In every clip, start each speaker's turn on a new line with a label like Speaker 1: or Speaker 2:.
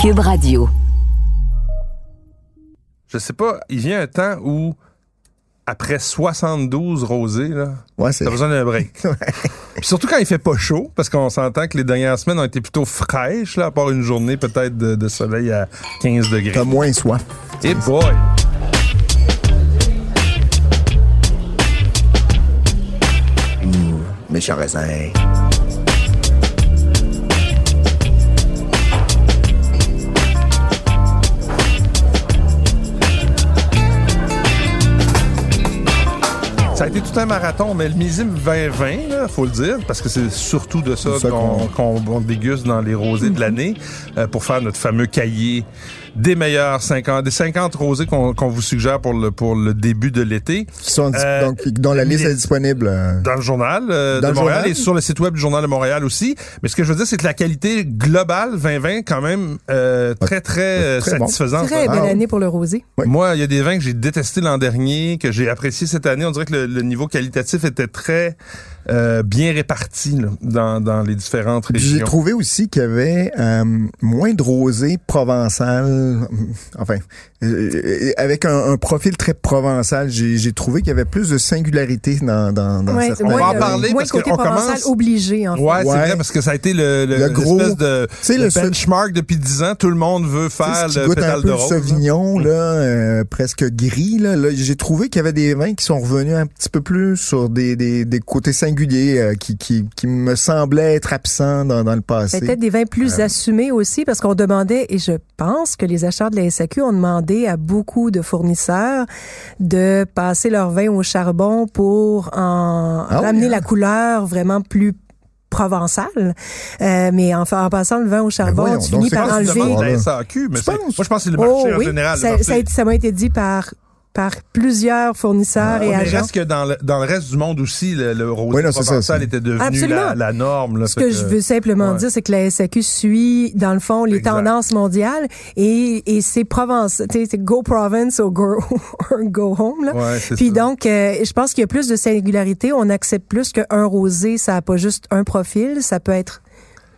Speaker 1: Cube Radio.
Speaker 2: Je sais pas, il vient un temps où, après 72 rosés, là,
Speaker 3: Ouais,
Speaker 2: t'as besoin d'un break. Puis surtout quand il fait pas chaud, parce qu'on s'entend que les dernières semaines ont été plutôt fraîches, là, à part une journée peut-être de, de soleil à 15 degrés.
Speaker 3: T'as moins soif.
Speaker 2: Et boy!
Speaker 3: Méchant raisin.
Speaker 2: Ça a été tout un marathon, mais le millésime 2020, là, faut le dire, parce que c'est surtout de ça qu'on qu'on- on déguste dans les rosés de l'année euh, pour faire notre fameux cahier des meilleurs 50, des 50 rosés qu'on qu'on vous suggère pour le, pour le début de l'été.
Speaker 3: Qui sont,
Speaker 2: Euh,
Speaker 3: donc, dont la liste
Speaker 2: les-
Speaker 3: est disponible. euh,
Speaker 2: Dans le journal euh,
Speaker 3: Dans
Speaker 2: de
Speaker 3: le
Speaker 2: Montréal
Speaker 3: journal?
Speaker 2: et sur le site web du Journal de Montréal aussi. Mais ce que je veux dire, c'est que la qualité globale 2020, quand même, euh, très, très, euh,
Speaker 3: Très bon.
Speaker 2: satisfaisante.
Speaker 4: Très belle année pour le rosé.
Speaker 3: Oui.
Speaker 2: Moi, il y a des vins que j'ai détestés l'an dernier, que j'ai apprécié cette année. On dirait que le, le niveau qualitatif était très euh, bien réparti là, dans, dans les différentes
Speaker 3: Puis J'ai
Speaker 2: régions.
Speaker 3: trouvé aussi qu'il y avait euh, moins de rosé provençal, euh, enfin, euh, avec un, un profil très provençal. J'ai trouvé qu'il y avait plus de singularité dans, dans, dans
Speaker 4: Ouais,
Speaker 3: certains.
Speaker 2: On va en
Speaker 4: le-
Speaker 2: parler parce qu'on commence-
Speaker 4: obligé, en fait.
Speaker 2: Ouais, c'est
Speaker 3: Ouais.
Speaker 2: vrai, parce que ça a été le, le,
Speaker 3: Le gros-
Speaker 2: l'espèce de,
Speaker 3: Tu sais,
Speaker 2: le benchmark depuis 10 ans. Tout le monde veut faire le
Speaker 3: goûte un
Speaker 2: pétale
Speaker 3: peu
Speaker 2: de rose.
Speaker 3: Sauvignon, là, euh, presque gris. Là, Là, j'ai trouvé qu'il y avait des vins qui sont revenus un petit peu plus sur des, des, des côtés singuliers euh, qui, qui, qui me semblaient être absents dans, dans le passé.
Speaker 4: Peut-être des vins plus assumés aussi, parce qu'on demandait, et je pense que les acheteurs de la SAQ ont demandé à beaucoup de fournisseurs de passer leur vin au charbon pour en
Speaker 3: oui,
Speaker 4: ramener
Speaker 3: hein?
Speaker 4: la couleur vraiment plus provençale. Euh, mais en, passant le vin au charbon,
Speaker 3: voyons,
Speaker 4: tu finis par enlever...
Speaker 2: SAQ, mais moi, je pense que c'est le marché
Speaker 4: Oh
Speaker 2: en
Speaker 4: oui,
Speaker 2: général.
Speaker 4: ça m'a été dit par par plusieurs fournisseurs
Speaker 2: Ouais,
Speaker 4: et
Speaker 2: mais
Speaker 4: agents.
Speaker 2: reste que dans le, dans le reste du monde aussi, le, le rosé
Speaker 3: Oui, non, c'est ça,
Speaker 2: provençal était devenu la, la norme. Là,
Speaker 4: Ce que je veux simplement
Speaker 2: ouais.
Speaker 4: dire, c'est que la SAQ suit, dans le fond, les
Speaker 2: Exact.
Speaker 4: tendances mondiales et, et c'est Provence, tu sais, c'est go province ou go, go home, là.
Speaker 2: Ouais,
Speaker 4: Puis
Speaker 2: ça.
Speaker 4: donc, euh, je pense qu'il y a plus de singularité. On accepte plus qu'un rosé, ça n'a pas juste un profil, ça peut être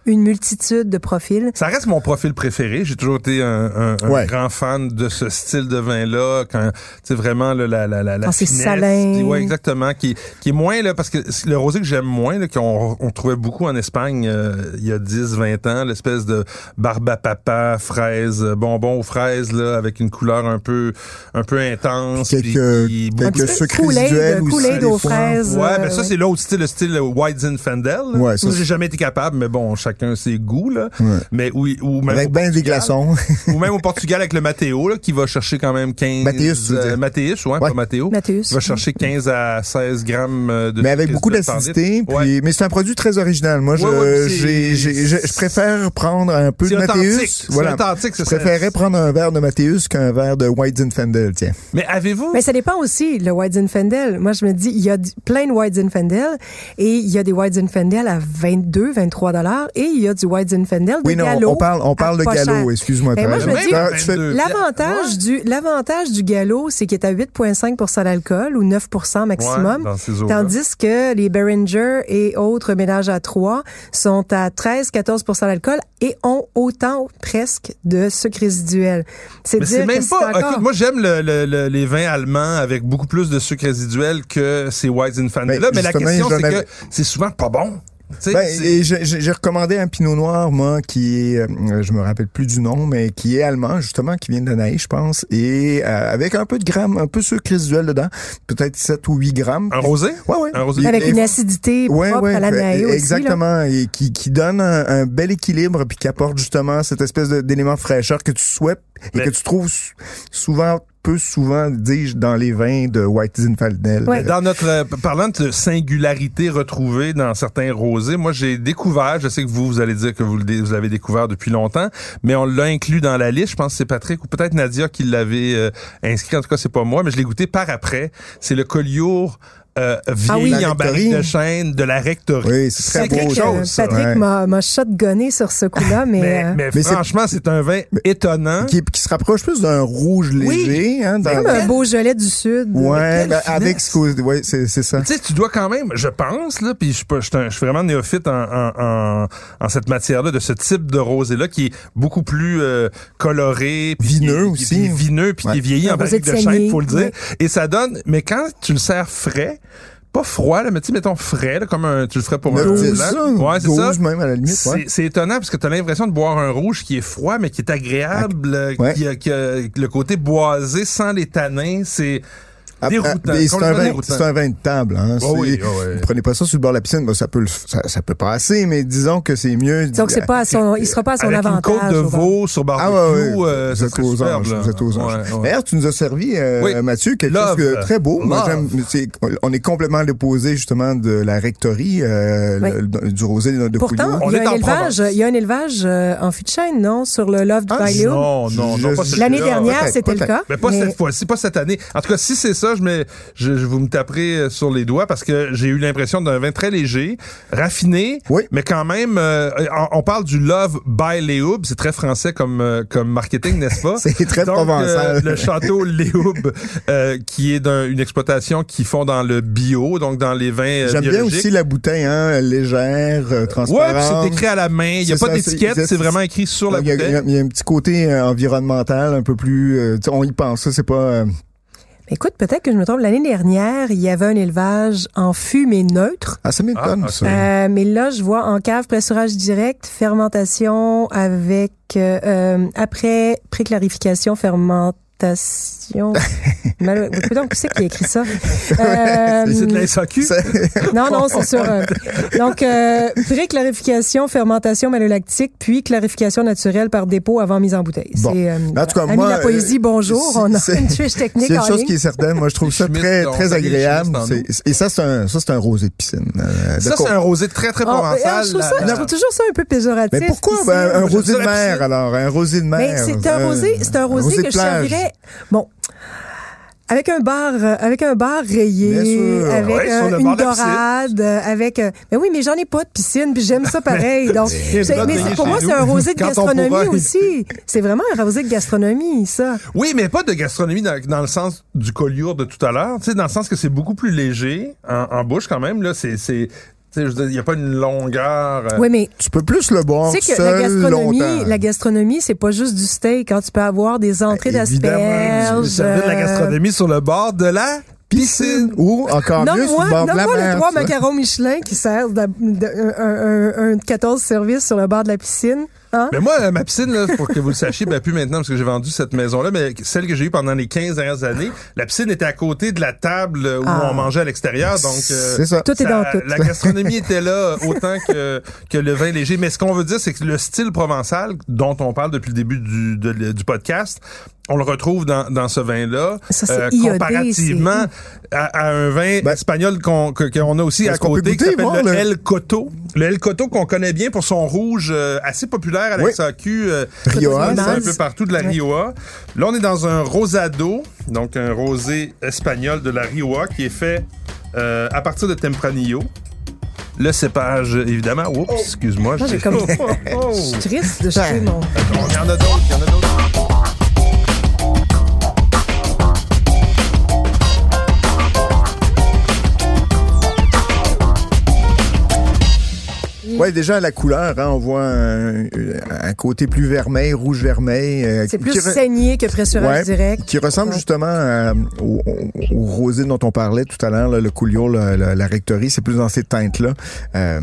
Speaker 4: une multitude de profils.
Speaker 2: Ça reste mon profil préféré. J'ai toujours été un, un- un
Speaker 3: Ouais.
Speaker 2: grand fan de ce style de vin-là. Quand, c'est vraiment là, la, la, la, la
Speaker 4: Quand c'est
Speaker 2: finesse,
Speaker 4: salin.
Speaker 2: ouais, exactement. Qui, qui est moins, là, parce que le rosé que j'aime moins, là, qu'on on trouvait beaucoup en Espagne euh, il y a 10, 20 ans, l'espèce de barbe à papa, fraise, euh, bonbon aux fraises, là, avec une couleur un peu, un peu intense.
Speaker 3: Quelques-
Speaker 2: puis
Speaker 3: quelques
Speaker 4: Kool-Aid,
Speaker 3: visuels aussi,
Speaker 4: aux fraises.
Speaker 2: Ouais,
Speaker 4: euh,
Speaker 2: ben ça,
Speaker 4: ouais.
Speaker 2: c'est l'autre style, le style White Zinfandel.
Speaker 3: Ouais, ça,
Speaker 2: j'ai jamais été capable, mais bon, chacun ses goûts, là.
Speaker 3: Ouais.
Speaker 2: Mais oui, ou même
Speaker 3: Avec
Speaker 2: au
Speaker 3: ben des
Speaker 2: Portugal.
Speaker 3: glaçons.
Speaker 2: ou même au Portugal avec le Matteo, là, qui va chercher quand même 15...
Speaker 3: Mathéus,
Speaker 2: euh. Mathéus, ouais,
Speaker 3: Ouais.
Speaker 2: pas Matteo.
Speaker 4: Mathéus.
Speaker 2: Va chercher 15 à 16 grammes euh, de
Speaker 3: Mais avec beaucoup d'acidité.
Speaker 2: Ouais.
Speaker 3: Mais c'est un produit très original. Moi, je, j'ai- j'ai- je, préfère prendre un peu de Mathéus.
Speaker 2: C'est authentique,
Speaker 3: Je
Speaker 2: c'est ça.
Speaker 3: préférais prendre un verre de Mathéus qu'un verre de White Zinfandel, tiens.
Speaker 2: Mais avez-vous...
Speaker 4: Mais ça dépend aussi, le White Zinfandel. Moi, je me dis, il y a plein de White Zinfandel et il y a des White Zinfandel à 22, 23 dollars et il y a du White Zinfandel de
Speaker 3: Oui, non,
Speaker 4: gallo
Speaker 3: on parle, on parle de galop,
Speaker 4: cher.
Speaker 3: excuse-moi.
Speaker 4: Ben,
Speaker 3: t'as
Speaker 4: moi, je
Speaker 3: raison.
Speaker 4: me dis-
Speaker 3: tu fais-
Speaker 2: 22.
Speaker 4: L'avantage du l'avantage du galop, c'est qu'il est à 8,5% d'alcool ou 9% maximum.
Speaker 2: Ouais.
Speaker 4: Tandis que les Behringer et autres ménages à trois sont à 13-14% d'alcool et ont autant presque de sucre résiduel. C'est
Speaker 2: Mais
Speaker 4: dire
Speaker 2: c'est même
Speaker 4: que
Speaker 2: pas.
Speaker 4: encore-
Speaker 2: Écoute, moi, j'aime le- le- le- les vins allemands avec beaucoup plus de sucre résiduel que ces White Zinfandel.
Speaker 3: Ben,
Speaker 2: mais la question, c'est que c'est souvent pas bon.
Speaker 3: Ben, j'ai- j'ai j'ai recommandé un pinot noir, moi, qui est, euh, je me rappelle plus du nom, mais qui est allemand, justement, qui vient de Naï, je pense, et euh, avec un peu de grammes, un peu de sucre résiduel dedans, peut-être 7 ou 8 grammes.
Speaker 2: un rosé?
Speaker 3: Ouais, ouais.
Speaker 2: Un rosé.
Speaker 4: Avec
Speaker 3: et-
Speaker 4: une acidité
Speaker 3: Ouais,
Speaker 4: propre
Speaker 3: ouais,
Speaker 4: à la Naï aussi. là.
Speaker 3: exactement, et qui, qui donne un, un bel équilibre, puis qui apporte justement cette espèce d'élément fraîcheur que tu souhaites et
Speaker 2: Mais-
Speaker 3: que tu trouves sou- souvent, peu souvent, dis-je, dans les vins de White Zinfandel.
Speaker 4: Ouais.
Speaker 2: Dans notre euh, parlant de singularité retrouvée dans certains rosés, moi j'ai découvert, je sais que vous vous allez dire que vous le dé- vous l'avez découvert depuis longtemps, mais on l'a inclus dans la liste, je pense que c'est Patrick ou peut-être Nadia qui l'avait euh, inscrit, en tout cas c'est pas moi, mais je l'ai goûté par après. C'est le Collioure euh, vieilli
Speaker 3: Ah oui.
Speaker 2: en barrique de chêne de la rectorie.
Speaker 3: Oui, c'est très beau.
Speaker 4: euh,
Speaker 2: chose. ça.
Speaker 4: Patrick
Speaker 3: Ouais.
Speaker 4: m'a m'a shotgunné sur ce coup-là, mais,
Speaker 2: Mais,
Speaker 4: euh,
Speaker 2: mais franchement, c'est un vin étonnant.
Speaker 3: Qui, qui se rapproche plus d'un rouge léger. Hein, dans-
Speaker 4: comme un beau gelé du Sud.
Speaker 3: Ouais, ben, avec ce que, ouais, c'est, c'est ça.
Speaker 2: Tu sais, tu dois quand même, je pense, là, puis je, suis je, je vraiment néophyte en, en, en, en cette matière-là, de ce type de rosé-là, qui est beaucoup plus euh, coloré. puis
Speaker 3: Vineux aussi.
Speaker 2: qui est vineux, puis
Speaker 3: Ouais.
Speaker 2: qui est vieilli en barrique
Speaker 4: de
Speaker 2: chêne, faut le dire. Et ça donne, mais quand tu le sers frais, pas froid, là, mais tu mettons frais, là, comme un, tu le ferais pour un
Speaker 3: 9, 10,
Speaker 2: blanc. Ouais, c'est ça.
Speaker 3: 12 même à la limite.
Speaker 2: C'est
Speaker 3: Ouais.
Speaker 2: c'est étonnant parce que tu as l'impression de boire un rouge qui est froid, mais qui est agréable, euh,
Speaker 3: Ouais.
Speaker 2: qui, a, qui a le côté boisé sans les tanins. C'est déroutant.
Speaker 3: ah, mais c'est un vin, c'est un vin de table, hein.
Speaker 2: Oh oui, oh oui.
Speaker 3: Vous prenez pas ça sur le bord de la piscine, ben, ça peut le, ça, ça peut passer, mais disons que c'est mieux.
Speaker 4: Donc, c'est pas à son, il sera pas à son
Speaker 2: Avec une
Speaker 4: avantage.
Speaker 2: côte de veau sur
Speaker 3: Ah
Speaker 2: barbecue,
Speaker 3: ouais, ouais.
Speaker 2: euh,
Speaker 3: vous êtes aux
Speaker 2: superbe,
Speaker 3: anges, vous êtes aux anges.
Speaker 2: Ouais.
Speaker 3: D'ailleurs, tu nous as servi, euh,
Speaker 2: Oui.
Speaker 3: Mathieu, quelque
Speaker 2: Love.
Speaker 3: chose de très beau. Moi, j'aime, on est complètement à l'opposé, justement, de la rectorie, euh,
Speaker 4: Oui.
Speaker 3: le- du rosé de
Speaker 4: Pourtant, il y, a un élevage, il y a un élevage en fût de chêne, non, sur le Love du
Speaker 3: Ah.
Speaker 2: Non, non, non.
Speaker 4: L'année dernière, c'était le cas.
Speaker 2: Mais pas cette fois-ci, pas cette année. En tout cas, si c'est ça, je, me, je, je vous me taperai euh, sur les doigts parce que j'ai eu l'impression d'un vin très léger, raffiné,
Speaker 3: Oui.
Speaker 2: mais quand même, euh, on, parle du Love by Léoub, c'est très français comme, euh, comme marketing, n'est-ce pas?
Speaker 3: C'est très
Speaker 2: Donc,
Speaker 3: provençal.
Speaker 2: euh, le château Léoub, euh, qui est d'un- une exploitation qui font dans le bio, donc dans les vins
Speaker 3: J'aime bien aussi la bouteille, hein, légère, euh,
Speaker 2: Ouais,
Speaker 3: transparente.
Speaker 2: c'est écrit à la main. Il n'y a pas d'étiquette,
Speaker 3: c'est-
Speaker 2: vraiment écrit sur la
Speaker 3: a, il y
Speaker 2: bouteille.
Speaker 3: y a un petit côté environnemental un peu plus. euh, on y pense. Ça, c'est pas.
Speaker 4: Écoute, peut-être que je me trompe. L'année dernière, il y avait un élevage en fût, mais neutre.
Speaker 3: Ah, ça m'étonne,
Speaker 2: Ah,
Speaker 3: ça.
Speaker 4: Euh, mais là, je vois en cave, pressurage direct, fermentation avec, euh, euh, après préclarification, fermentation. Mal... Écoute, qui c'est qui a écrit ça? Euh,
Speaker 2: C'est de la SAQ.
Speaker 4: Non, non, c'est sur. euh, donc, euh, pré-clarification, fermentation malolactique, puis clarification naturelle par dépôt avant mise en bouteille.
Speaker 3: Bon.
Speaker 4: C'est, euh,
Speaker 3: En tout cas,
Speaker 4: Ami
Speaker 3: moi,
Speaker 4: la poésie,
Speaker 3: euh,
Speaker 4: bonjour.
Speaker 3: c'est-
Speaker 4: On a une fiche technique
Speaker 3: C'est une chose
Speaker 4: ligne.
Speaker 3: qui est certaine. Moi, je trouve ça très, très agréable. Et ça, c'est un, ça, c'est un rosé de piscine. euh,
Speaker 2: Ça, c'est un rosé très, très
Speaker 4: Ah,
Speaker 2: provençal.
Speaker 4: je, trouve ça,
Speaker 2: La-
Speaker 4: je trouve toujours ça un peu péjoratif.
Speaker 3: Mais pourquoi? ben, un rosé de mer, alors? Un rosé de mer.
Speaker 4: Mais c'est un rosé, c'est un rosé, que je servirais. Bon. Avec un bar, euh, avec un bar rayé, avec
Speaker 2: Ouais,
Speaker 4: euh, une dorade, euh, avec. mais oui, mais j'en ai pas de piscine, puis j'aime ça pareil. Donc, mais pour moi, c'est un rosé de gastronomie
Speaker 2: pourra-
Speaker 4: aussi. C'est vraiment un rosé de gastronomie, ça.
Speaker 2: Oui, mais pas de gastronomie dans, dans le sens du collioure de tout à l'heure. Tu sais, dans le sens que c'est beaucoup plus léger en, en bouche quand même. Là, c'est, il n'y a pas une longueur. euh,
Speaker 4: Oui, mais
Speaker 3: Tu peux plus le boire
Speaker 4: tu sais que
Speaker 3: seul
Speaker 4: la gastronomie,
Speaker 3: longtemps.
Speaker 4: la gastronomie, c'est pas juste du steak. Quand tu peux avoir des entrées
Speaker 3: Ben, évidemment,
Speaker 4: d'asperges.
Speaker 2: Servez de la
Speaker 4: euh,
Speaker 2: gastronomie sur le bord de la piscine.
Speaker 3: Ou encore mieux, sur le bord de la
Speaker 4: nomme-moi les trois macarons Michelin qui servent un, un- un 14 services sur le bord de la piscine. Hein?
Speaker 2: Mais moi, euh, ma piscine, là, pour que vous le sachiez, ben plus maintenant parce que j'ai vendu cette maison-là, mais celle que j'ai eue pendant les 15 dernières années, la piscine était à côté de la table où
Speaker 4: Ah.
Speaker 2: on mangeait à l'extérieur. Donc, euh,
Speaker 3: ça.
Speaker 4: Tout est dans tout.
Speaker 2: La gastronomie était là autant que, que le vin léger. Mais ce qu'on veut dire, c'est que le style provençal, dont on parle depuis le début du, de- du podcast, on le retrouve dans, dans ce vin-là.
Speaker 4: Iodé,
Speaker 2: comparativement à, à un vin
Speaker 3: Ben,
Speaker 2: espagnol qu'on qu'on a aussi à
Speaker 3: qu'on peut
Speaker 2: côté, qui s'appelle le- El Coto. Le El Coto qu'on connaît bien pour son rouge euh, assez populaire à la
Speaker 3: Oui.
Speaker 2: SAQ. euh,
Speaker 3: Rioja,
Speaker 2: c'est un peu partout de la
Speaker 4: Ouais.
Speaker 2: Rioja. Là, on est dans un rosado, donc un rosé espagnol de la Rioja qui est fait euh, à partir de Tempranillo. Le cépage, évidemment. Oups, excuse-moi.
Speaker 4: Moi, j'ai
Speaker 2: j'ai-
Speaker 4: comme-
Speaker 2: Oh, oh.
Speaker 4: Je suis triste de jeter mon.
Speaker 2: Attends, Il y en a d'autres, il y en a d'autres.
Speaker 3: Ouais, déjà la couleur, hein, on voit un, un côté plus vermeil, rouge vermeil. euh,
Speaker 4: C'est plus saigné que pressurage
Speaker 3: Ouais,
Speaker 4: direct.
Speaker 3: Qui ressemble
Speaker 4: Ouais.
Speaker 3: justement euh, au, au- au rosé dont on parlait tout à l'heure, le coulio, la, la, la rectorie, c'est plus dans ces teintes-là. Euh,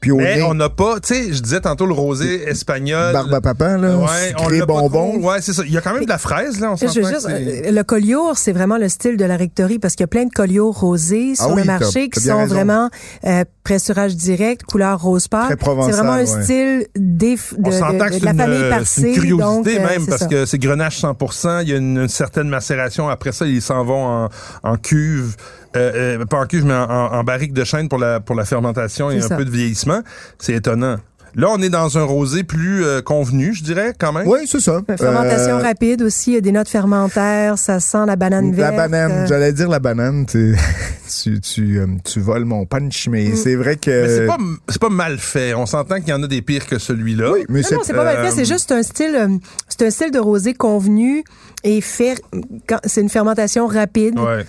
Speaker 3: puis au
Speaker 2: Mais
Speaker 3: nez,
Speaker 2: on n'a pas, tu sais, je disais tantôt le rosé espagnol.
Speaker 3: barbe à papa, là,
Speaker 2: Ouais, on l'a pas
Speaker 3: bonbon.
Speaker 2: trop. Ouais, c'est ça. Il y a quand même de la fraise, là. On
Speaker 4: Je veux juste,
Speaker 2: c'est-
Speaker 4: euh, le collioure, c'est vraiment le style de la rectorie parce qu'il y a plein de collioures rosés sur
Speaker 3: Ah oui,
Speaker 4: le marché
Speaker 3: t'as
Speaker 4: qui sont
Speaker 3: raison.
Speaker 4: vraiment euh, pressurage direct, couleur rose pâle. C'est vraiment un
Speaker 3: ouais.
Speaker 4: style déf- de,
Speaker 2: On
Speaker 4: de-
Speaker 2: c'est
Speaker 4: la
Speaker 2: une,
Speaker 4: famille
Speaker 2: c'est
Speaker 4: Parcé.
Speaker 2: une curiosité
Speaker 4: donc, euh,
Speaker 2: même
Speaker 4: c'est
Speaker 2: parce
Speaker 4: ça.
Speaker 2: que c'est grenage 100%. Il y a une, une certaine macération. Après ça, ils s'en vont en, en cuve. Euh, euh, pas en cuve, mais en, en- en barrique de chêne pour la, pour la fermentation et
Speaker 4: C'est
Speaker 2: un
Speaker 4: ça.
Speaker 2: peu de vieillissement. C'est étonnant. Là, on est dans un rosé plus euh, convenu, je dirais, quand même.
Speaker 3: Oui, c'est ça.
Speaker 4: Fermentation
Speaker 3: Euh,
Speaker 4: rapide aussi, il y a des notes fermentaires, ça sent la banane
Speaker 3: La
Speaker 4: verte.
Speaker 3: banane,
Speaker 4: euh,
Speaker 3: j'allais dire la banane, tu, tu, tu, euh, tu voles mon punch, mais
Speaker 4: Mm.
Speaker 3: c'est vrai que...
Speaker 2: Mais c'est pas, c'est pas mal fait. On s'entend qu'il y en a des pires que celui-là.
Speaker 3: Oui, mais
Speaker 4: Non, non, c'est pas mal fait.
Speaker 2: euh,
Speaker 4: C'est juste un style, euh, c'est un style de rosé convenu et fait, c'est une fermentation rapide.
Speaker 2: Ouais.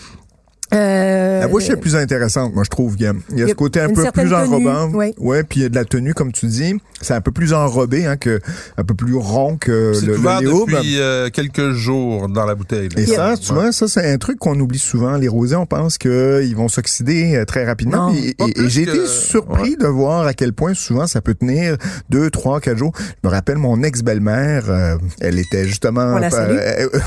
Speaker 4: Euh,
Speaker 3: La bouche est plus intéressante, moi, je trouve. Il y a, il y a ce
Speaker 4: a
Speaker 3: côté un peu plus
Speaker 4: tenue,
Speaker 3: enrobant.
Speaker 4: oui.
Speaker 3: Ouais, puis il y a de la tenue, comme tu dis. C'est un peu plus enrobé, hein, que, un peu plus rond que
Speaker 2: C'est
Speaker 3: le,
Speaker 2: ouvert
Speaker 3: le léo.
Speaker 2: depuis euh, quelques jours dans la bouteille. là.
Speaker 3: Et ça, tu vois, ça, c'est un truc qu'on oublie souvent. Les rosés, on pense qu'ils vont s'oxyder euh, très rapidement. Et j'ai
Speaker 2: que-
Speaker 3: été surpris de voir à quel point souvent ça peut tenir deux, trois, quatre jours. Je me rappelle mon ex-belle-mère, euh, elle était justement...
Speaker 4: On la salue.
Speaker 3: euh, euh,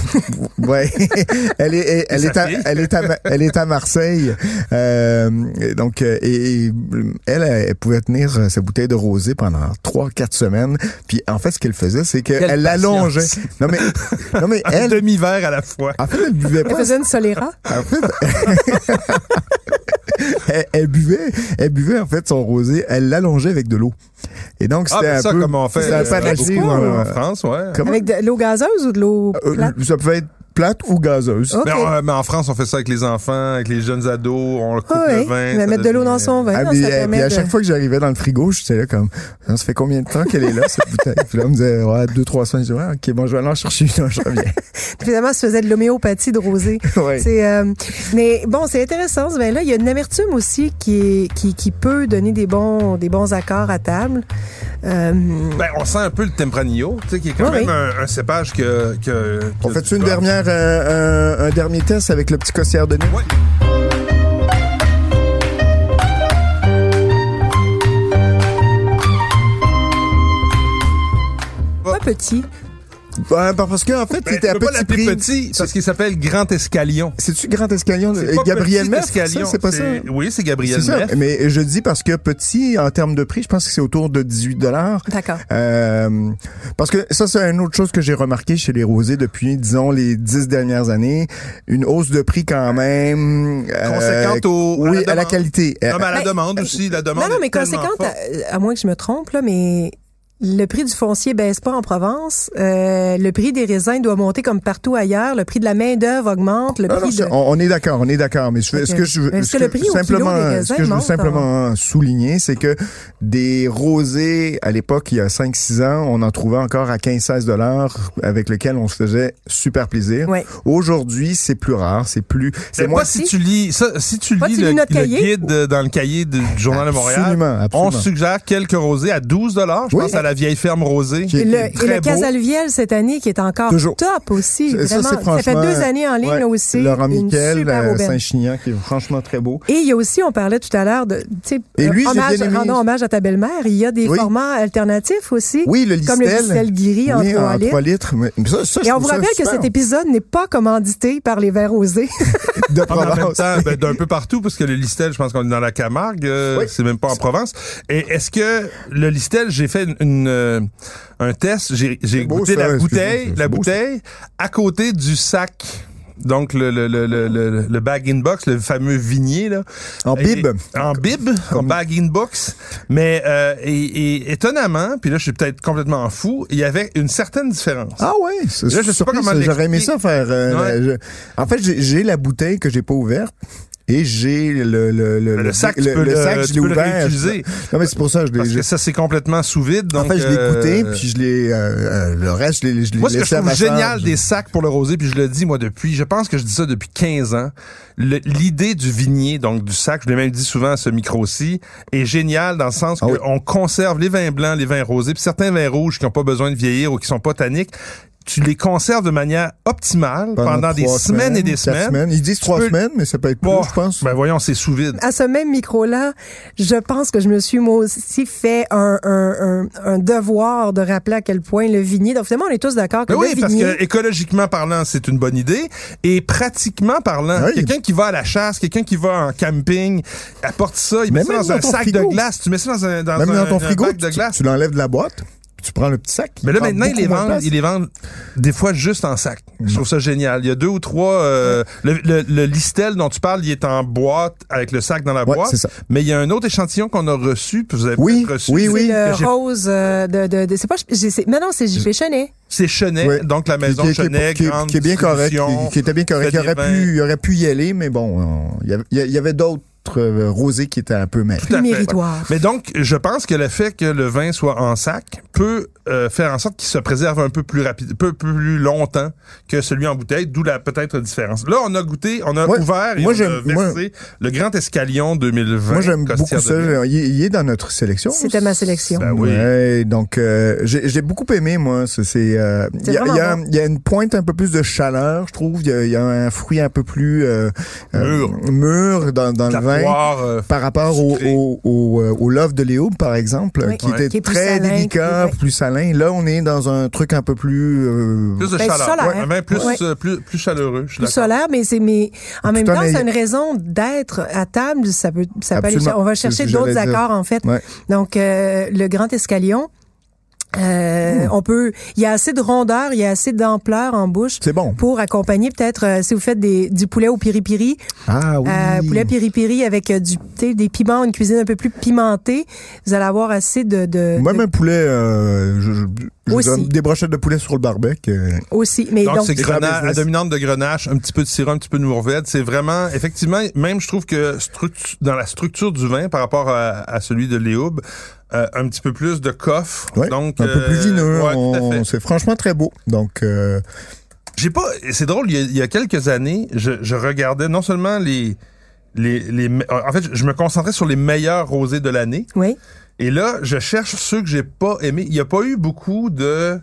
Speaker 3: ouais. elle est, elle, est à, elle est à, elle est à Marseille. Euh, donc, euh, et, et elle, elle pouvait tenir euh, sa bouteille de rosé pendant trois, quatre semaines. Puis en fait, ce qu'elle faisait, c'est
Speaker 2: Quelle
Speaker 3: l'allongeait. Non mais, non mais
Speaker 2: Un
Speaker 3: elle,
Speaker 2: demi-verre à la fois.
Speaker 3: en fait, elle buvait
Speaker 4: Elle
Speaker 3: pas
Speaker 4: faisait une soléra?
Speaker 3: en fait, elle, elle buvait, elle buvait en fait son rosé, elle l'allongeait avec de l'eau. Et donc
Speaker 2: Ah,
Speaker 3: c'était
Speaker 2: ben
Speaker 3: un
Speaker 2: ça,
Speaker 3: peu,
Speaker 2: comme on fait
Speaker 3: un
Speaker 2: euh,
Speaker 3: ouais,
Speaker 2: en. France, ouais.
Speaker 3: Comment?
Speaker 4: Avec de l'eau gazeuse ou de l'eau
Speaker 3: Euh,
Speaker 4: plate?
Speaker 3: ça peut être plate ou gazeuse.
Speaker 4: OK.
Speaker 2: Mais, en France, on fait ça avec les enfants, avec les jeunes ados, on coupe
Speaker 4: Ah
Speaker 2: le
Speaker 4: oui,
Speaker 2: vin.
Speaker 4: mais mettre de l'eau dans son vin,
Speaker 3: Ah,
Speaker 4: non,
Speaker 3: puis,
Speaker 4: ça
Speaker 3: euh,
Speaker 4: permet
Speaker 3: puis à
Speaker 4: de-
Speaker 3: chaque fois que j'arrivais dans le frigo, j'étais là comme, ça fait combien de temps qu'elle est là, cette bouteille? Puis là, on me disait, ouais, deux, trois semaines. Je disais, ouais, ok, bon, je vais aller en chercher une, je reviens.
Speaker 4: Finalement, ça faisait de l'homéopathie de rosé.
Speaker 3: Ouais.
Speaker 4: C'est, euh, mais bon, c'est intéressant. ce vin-là, il y a une amertume aussi qui, est, qui, qui peut donner des bons, des bons accords à table. Euh,
Speaker 2: Ben, on sent un peu le Tempranillo, tu sais, qui est quand
Speaker 4: Oui,
Speaker 2: même
Speaker 4: oui.
Speaker 2: un, un cépage que, que,
Speaker 3: On fait une
Speaker 2: gosses.
Speaker 3: Euh, un, un dernier test avec le petit cossière de nez?
Speaker 2: Ouais.
Speaker 4: pas petit?
Speaker 3: Ouais, ben, parce qu'en fait,
Speaker 2: Ben,
Speaker 3: c'était
Speaker 2: tu
Speaker 3: à petit prix.
Speaker 2: petit parce qu'il s'appelle Grand Escalion.
Speaker 3: C'est-tu Grand Escalion? Gabriel ça, c'est pas ça?
Speaker 2: Oui, c'est Gabriel. Meff.
Speaker 3: Mais je dis parce que petit, en termes de prix, je pense que c'est autour de 18 dollars.
Speaker 4: D'accord.
Speaker 3: Euh, parce que ça, c'est une autre chose que j'ai remarqué chez les rosés depuis, disons, les dix dernières années. Une hausse de prix quand même... euh,
Speaker 2: Conséquente au- à
Speaker 3: oui,
Speaker 2: la
Speaker 3: à la qualité.
Speaker 2: Non, mais à la
Speaker 4: Ben,
Speaker 2: demande aussi, la demande
Speaker 4: Non, non, mais conséquente, à moins que je me trompe, là, mais le prix du foncier baisse pas en Provence. Euh, le prix des raisins doit monter comme partout ailleurs. Le prix de la main-d'œuvre augmente. Le
Speaker 3: non,
Speaker 4: prix de...
Speaker 3: on, on est d'accord, on est d'accord. Mais ce que je veux,
Speaker 4: Mais est-ce
Speaker 3: ce
Speaker 4: que le prix au kilo
Speaker 3: simplement,
Speaker 4: des raisins
Speaker 3: ce que je veux
Speaker 4: monte
Speaker 3: simplement souligner, c'est que des rosés à l'époque, il y a 5-6 ans, on en trouvait encore à 15-16 dollars, avec lesquels on se faisait super plaisir.
Speaker 4: Ouais.
Speaker 3: Aujourd'hui, c'est plus rare, c'est plus, c'est
Speaker 2: pas si tu lis, ça, si tu lis le, guide dans le cahier du du Journal de Montréal,
Speaker 3: Absolument, absolument.
Speaker 2: on suggère quelques rosés à 12 dollars. Je
Speaker 3: Oui.
Speaker 2: pense à la vieille ferme rosée.
Speaker 3: Qui est-
Speaker 4: Et le, et
Speaker 2: très
Speaker 4: le
Speaker 2: beau.
Speaker 4: Casalviel cette année qui est encore
Speaker 3: Toujours.
Speaker 4: top aussi.
Speaker 3: Ça,
Speaker 4: Vraiment. fait deux années en ligne
Speaker 3: ouais,
Speaker 4: là aussi.
Speaker 3: Laurent Miquel, euh. Saint-Chinian, qui est franchement très beau.
Speaker 4: Et il y a aussi, on parlait tout à l'heure de, tu sais,
Speaker 3: Et
Speaker 4: hommage,
Speaker 3: bien aimé-
Speaker 4: rendons hommage à ta belle-mère. Il y a des
Speaker 3: Oui.
Speaker 4: formats alternatifs aussi.
Speaker 3: Oui, le
Speaker 4: Comme le
Speaker 3: Listel.
Speaker 4: Guiri en
Speaker 3: Oui,
Speaker 4: 3 litres.
Speaker 3: litres. Mais ça, ça,
Speaker 4: Et on vous rappelle que cet épisode n'est pas commandité par les verres rosés.
Speaker 3: de Provence.
Speaker 2: ben, d'un peu partout, parce que le Listel, je pense qu'on est dans la Camargue, euh,
Speaker 3: Oui.
Speaker 2: c'est même pas en Provence. Et est-ce que le Listel, j'ai fait une, une, euh, un test, j'ai goûté
Speaker 3: ça,
Speaker 2: la bouteille, la bouteille à côté du sac. Donc le le le le le, le bag in box, le fameux vignier là.
Speaker 3: En bib.
Speaker 2: en bib, en bag in box. Mais euh, et, et étonnamment, puis là je suis peut-être complètement fou, il y avait une certaine différence.
Speaker 3: Ah ouais,
Speaker 2: Là, je sais pas
Speaker 3: surpris,
Speaker 2: comment
Speaker 3: ça. J'aurais aimé ça faire. euh,
Speaker 2: Ouais.
Speaker 3: je- En fait, j'ai- j'ai la bouteille que j'ai pas ouverte. Et j'ai le, le, le,
Speaker 2: Le sac, tu
Speaker 3: le,
Speaker 2: peux
Speaker 3: le sac,
Speaker 2: tu
Speaker 3: je l'ai ouvert. Non, mais c'est pour ça que je l'ai.
Speaker 2: Parce que ça c'est complètement sous vide.
Speaker 3: En
Speaker 2: Donc,
Speaker 3: fait, je l'ai
Speaker 2: euh,
Speaker 3: goûté, puis je l'ai. euh, euh, le reste, je l'ai je l'ai
Speaker 2: Moi, ce que
Speaker 3: laissé
Speaker 2: je trouve génial des sacs pour le rosé, puis je le dis moi depuis, je pense que je dis ça depuis 15 ans, le- l'idée du vignier, donc du sac, je l'ai même dit souvent à ce micro-ci, est géniale dans le sens
Speaker 3: Ah oui.
Speaker 2: qu'on conserve les vins blancs, les vins rosés, puis certains vins rouges qui n'ont pas besoin de vieillir ou qui sont pas tanniques, tu les conserves de manière optimale pendant, des semaines, et des
Speaker 3: quatre
Speaker 2: semaines.
Speaker 3: Ils disent trois
Speaker 2: peux-
Speaker 3: semaines, mais ça peut être plus, je pense.
Speaker 2: Ben voyons, c'est sous vide.
Speaker 4: à ce même micro-là, je pense que je me suis moi aussi fait un, un, un, un devoir de rappeler à quel point le vignier. Donc finalement, on est tous d'accord que
Speaker 2: Ben
Speaker 4: le
Speaker 2: oui, parce que écologiquement parlant, c'est une bonne idée. Et pratiquement parlant,
Speaker 3: Oui.
Speaker 2: quelqu'un qui va à la chasse, quelqu'un qui va en camping, apporte ça, il met ça dans un sac
Speaker 3: frigo.
Speaker 2: de glace. Tu mets ça dans un, dans
Speaker 3: Même
Speaker 2: un,
Speaker 3: dans ton
Speaker 2: un
Speaker 3: frigo,
Speaker 2: bac
Speaker 3: tu,
Speaker 2: de glace.
Speaker 3: tu l'enlèves de la boîte, tu prends le petit sac.
Speaker 2: Mais là, maintenant, ils les vendent, ils les vendent des fois juste en sac. Je trouve ça génial. Il y a deux ou trois, euh, le, le, le Listel dont tu parles, il est en boîte avec le sac dans la
Speaker 3: Ouais,
Speaker 2: boîte.
Speaker 3: ça.
Speaker 2: Mais il y a un autre échantillon qu'on a reçu, puis vous avez
Speaker 3: Oui,
Speaker 2: peut-être reçu.
Speaker 3: oui, oui.
Speaker 4: le rose euh, de, de, de- c'est pas, mais non, c'est JP Chenet.
Speaker 2: C'est Chenet,
Speaker 3: Oui.
Speaker 2: donc la maison
Speaker 3: qui, qui-
Speaker 2: Chenet,
Speaker 3: qui-
Speaker 2: grande
Speaker 3: qui est bien correct, qui, était bien correct. Il aurait pu, il aurait pu y aller, mais bon, on- il y avait- il y avait d'autres euh, rosés qui étaient un peu meilleurs.
Speaker 2: Tout à fait.
Speaker 4: Méritoire.
Speaker 2: Mais donc, je pense que le fait que le vin soit en sac peut euh, faire en sorte qu'il se préserve un peu plus rapide, peu plus longtemps que celui en bouteille, d'où la peut-être différence. Là, on a goûté, on a
Speaker 3: Ouais.
Speaker 2: ouvert et
Speaker 3: Moi,
Speaker 2: on a
Speaker 3: moi-
Speaker 2: versé le Grand Escalion 2020.
Speaker 3: Moi, j'aime beaucoup ça. Il, est- il est dans notre sélection.
Speaker 4: C'était ma sélection.
Speaker 2: Ben oui.
Speaker 3: Ouais, donc euh, j'ai j'ai beaucoup aimé moi. Euh,
Speaker 4: C'est
Speaker 3: il y, a- il y
Speaker 4: bon.
Speaker 3: il y a une pointe un peu plus de chaleur, je trouve. Il y a, il y a un fruit un peu plus euh, euh,
Speaker 2: Mûr.
Speaker 3: mûr dans, dans le vin.
Speaker 2: poire, euh,
Speaker 3: Par rapport au, au, au, euh, au love de Léo, par exemple,
Speaker 4: Oui.
Speaker 3: qui
Speaker 2: Ouais.
Speaker 3: était
Speaker 4: Qui
Speaker 3: très
Speaker 4: salin,
Speaker 3: délicat, plus salin. Là, on est dans un truc un peu plus... euh,
Speaker 2: plus de
Speaker 4: Ben,
Speaker 2: chaleur.
Speaker 4: solaire.
Speaker 2: Ouais, plus,
Speaker 4: Ouais.
Speaker 2: euh, plus, plus chaleureux. Je suis
Speaker 4: Plus solaire, mais c'est mais en même temps, c'est une raison d'être à table. Ça peut, ça peut aller On va chercher d'autres accords en fait.
Speaker 3: Ouais.
Speaker 4: Donc euh, le grand escalion. Euh, On peut, il y a assez de rondeur, il y a assez d'ampleur en bouche
Speaker 3: C'est bon.
Speaker 4: pour accompagner peut-être euh, si vous faites des, du poulet au piri-piri,
Speaker 3: Ah oui.
Speaker 4: euh, poulet piri-piri avec euh, du, tu sais, des piments, une cuisine un peu plus pimentée, vous allez avoir assez de, de,
Speaker 3: Même
Speaker 4: de-
Speaker 3: un poulet, euh, je, je- je
Speaker 4: Aussi.
Speaker 3: donne des brochettes de poulet sur le barbecue. euh,
Speaker 4: aussi. Mais
Speaker 2: Donc,
Speaker 4: donc,
Speaker 2: c'est
Speaker 3: c'est grand
Speaker 2: grenache, à
Speaker 3: business.
Speaker 2: dominante de grenache, un petit peu de sirop, un petit peu de mourvèdre. C'est vraiment, effectivement, même je trouve que dans la structure du vin par rapport à, à celui de Léoube, euh, un petit peu plus de coffre.
Speaker 3: ouais,
Speaker 2: donc,
Speaker 3: un peu plus
Speaker 2: euh,
Speaker 3: vineux.
Speaker 2: ouais.
Speaker 3: C'est franchement très beau. Donc, euh,
Speaker 2: J'ai pas. C'est drôle. Il y, a, il y a quelques années, je, je regardais non seulement les, les, les, en fait, je me concentrais sur les meilleurs rosés de l'année.
Speaker 4: oui.
Speaker 2: Et là, je cherche ceux que j'ai pas aimés. Il y a pas eu beaucoup de,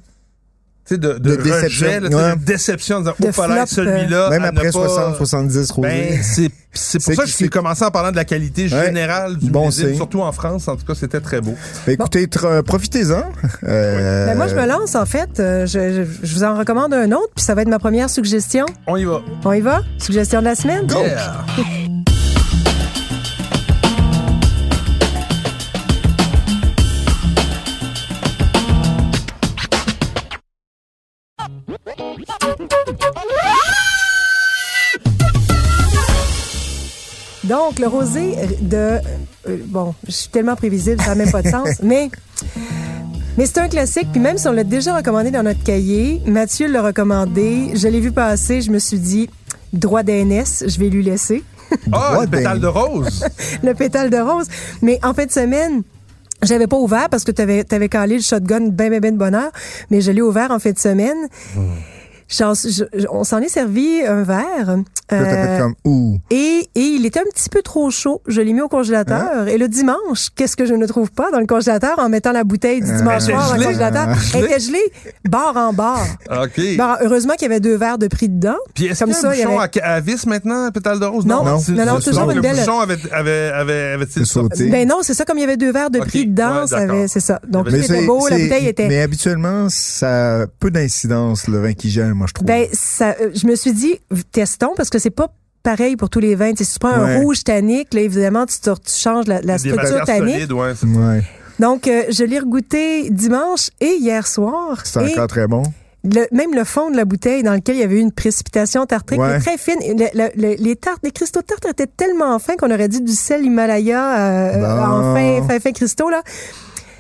Speaker 2: tu sais, de, de,
Speaker 3: De déception,
Speaker 2: rejet, là, tu sais,
Speaker 3: ouais.
Speaker 2: de déception, en disant,
Speaker 4: De
Speaker 2: oh, celui-là.
Speaker 3: même après
Speaker 2: pas-
Speaker 3: 60, 70 rosés.
Speaker 2: Ben, c'est c'est pour ça
Speaker 3: que c'est-
Speaker 2: commencé en parlant de la qualité
Speaker 3: Ouais.
Speaker 2: générale du
Speaker 3: Bon signe.
Speaker 2: surtout en France. En tout cas, c'était très beau.
Speaker 3: Ben, écoutez, tr- profitez-en. Euh,
Speaker 4: Ben, moi, je me lance, en fait. Euh, je, je- je vous en recommande un autre, puis ça va être ma première suggestion.
Speaker 2: On y va.
Speaker 4: On y va? Suggestion de la semaine?
Speaker 2: Yeah.
Speaker 4: Donc, le rosé de... euh, bon, je suis tellement prévisible, ça n'a même pas de sens, mais... Mais c'est un classique, puis même si on l'a déjà recommandé dans notre cahier, Mathieu l'a recommandé, je l'ai vu passer, je me suis dit, droit d'ANS, je vais lui laisser
Speaker 2: Ah,
Speaker 3: Droit
Speaker 2: le pétale de rose.
Speaker 4: le pétale de rose. Mais en fin de semaine, j'avais pas ouvert parce que t'avais avais calé le shotgun ben ben ben de bonheur, mais je l'ai ouvert en fin de semaine. J'en- je- je- on s'en est servi un verre. Euh,
Speaker 3: comme, ouh.
Speaker 4: et, et il était un petit peu trop chaud. Je l'ai mis au congélateur. Et le dimanche, qu'est-ce que je ne trouve pas dans le congélateur en mettant la bouteille du dimanche
Speaker 2: Elle était
Speaker 4: soir dans le congélateur? Elle était gelée, barre en barre.
Speaker 2: OK.
Speaker 4: Bon, heureusement qu'il y avait deux verres de prix dedans.
Speaker 2: Puis est-ce
Speaker 4: Comme
Speaker 2: qu'il y a un bouchon
Speaker 4: avait-
Speaker 2: à, à vis maintenant, pétale de rose?
Speaker 4: Non,
Speaker 3: non,
Speaker 2: c'est-
Speaker 4: non, non,
Speaker 2: c'est-
Speaker 4: toujours une
Speaker 2: le
Speaker 4: belle-
Speaker 2: bouchon avait, avait, avait, avait-il
Speaker 3: C'est sauté.
Speaker 4: Ben non, c'est ça, comme il y avait deux verres de prix dedans,
Speaker 2: ouais,
Speaker 4: ça avait-
Speaker 2: d'accord.
Speaker 4: c'est ça. Donc, tout
Speaker 2: Mais
Speaker 4: était beau, la bouteille était...
Speaker 3: Mais habituellement, ça a peu d'incidence, le vin qui gèle, moi, je trouve.
Speaker 4: Ben, ça, euh, je me suis dit, testons, parce que c'est pas pareil pour tous les vins. Tu sais, si tu prends un rouge tannique, là, évidemment, tu, te- tu changes la, structure tannique.
Speaker 2: solides, ouais. c'est-
Speaker 3: ouais,
Speaker 4: Donc, euh, je l'ai regoûté dimanche et hier soir.
Speaker 3: c'est encore très bon.
Speaker 4: le- même le fond de la bouteille dans lequel il y avait eu une précipitation tartrique
Speaker 3: Ouais.
Speaker 4: très fine. Le- le- le- les tartes, les cristaux de tarte étaient tellement fins qu'on aurait dit du sel Himalaya euh, en fin, fin, fin cristaux, là.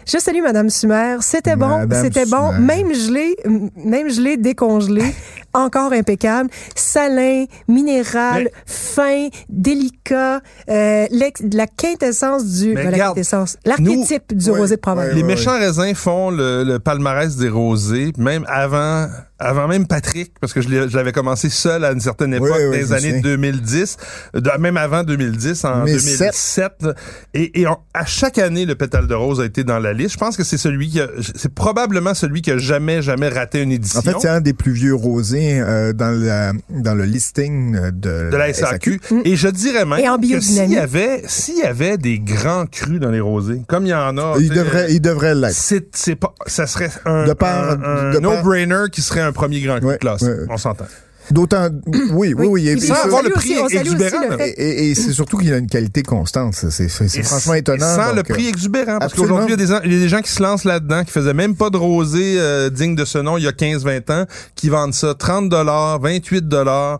Speaker 4: Je salue Madame Sumer. C'était bon, c'était bon. Même gelé, même gelé décongelé, encore impeccable. Salin, minéral,
Speaker 2: Mais-
Speaker 4: fin, délicat, euh, la quintessence du,
Speaker 2: Mais
Speaker 4: la
Speaker 2: regarde,
Speaker 4: quintessence, l'archétype du
Speaker 3: Ouais,
Speaker 4: rosé de Provence.
Speaker 3: ouais,
Speaker 2: Les
Speaker 3: ouais.
Speaker 2: méchants raisins font le, le palmarès des rosés, même avant, avant même Patrick, parce que je l'avais commencé seul à une certaine époque,
Speaker 3: Oui, oui,
Speaker 2: dans
Speaker 3: je
Speaker 2: les
Speaker 3: me
Speaker 2: années
Speaker 3: souviens.
Speaker 2: 2010, de- même avant 2010, en
Speaker 3: 2007.
Speaker 2: 2007. là. Et, et on- à chaque année, le pétale de rose a été dans la liste. Je pense que c'est celui qui a, c'est probablement celui qui a jamais, jamais raté une édition.
Speaker 3: En fait, c'est un des plus vieux rosés euh, dans, la, dans le listing de,
Speaker 2: de la SAQ. Et je dirais même que s'il y avait, s'il y avait des grands crus dans les rosés, comme il y en a,
Speaker 3: Il devrait, il devrait l'être.
Speaker 2: c'est, c'est pas, ça serait un,
Speaker 3: De par-
Speaker 2: un- un no-brainer qui serait un premier grand cru
Speaker 3: Ouais,
Speaker 2: de classe.
Speaker 3: ouais.
Speaker 2: On s'entend.
Speaker 3: D'autant, oui, oui, oui. et puis
Speaker 2: Sans avoir le prix
Speaker 4: aussi-
Speaker 2: exubérant.
Speaker 4: le fait-
Speaker 3: Et, et- et c'est surtout qu'il a une qualité constante. ça. C'est franchement étonnant.
Speaker 2: et Sans
Speaker 3: donc,
Speaker 2: le prix
Speaker 3: euh,
Speaker 2: exubérant. Parce qu'aujourd'hui, il y, a des gens- il y a des gens qui se lancent là-dedans, qui faisaient même pas de rosé euh, digne de ce nom il y a 15-20 ans, qui vendent ça 30 dollars, 28 dollars.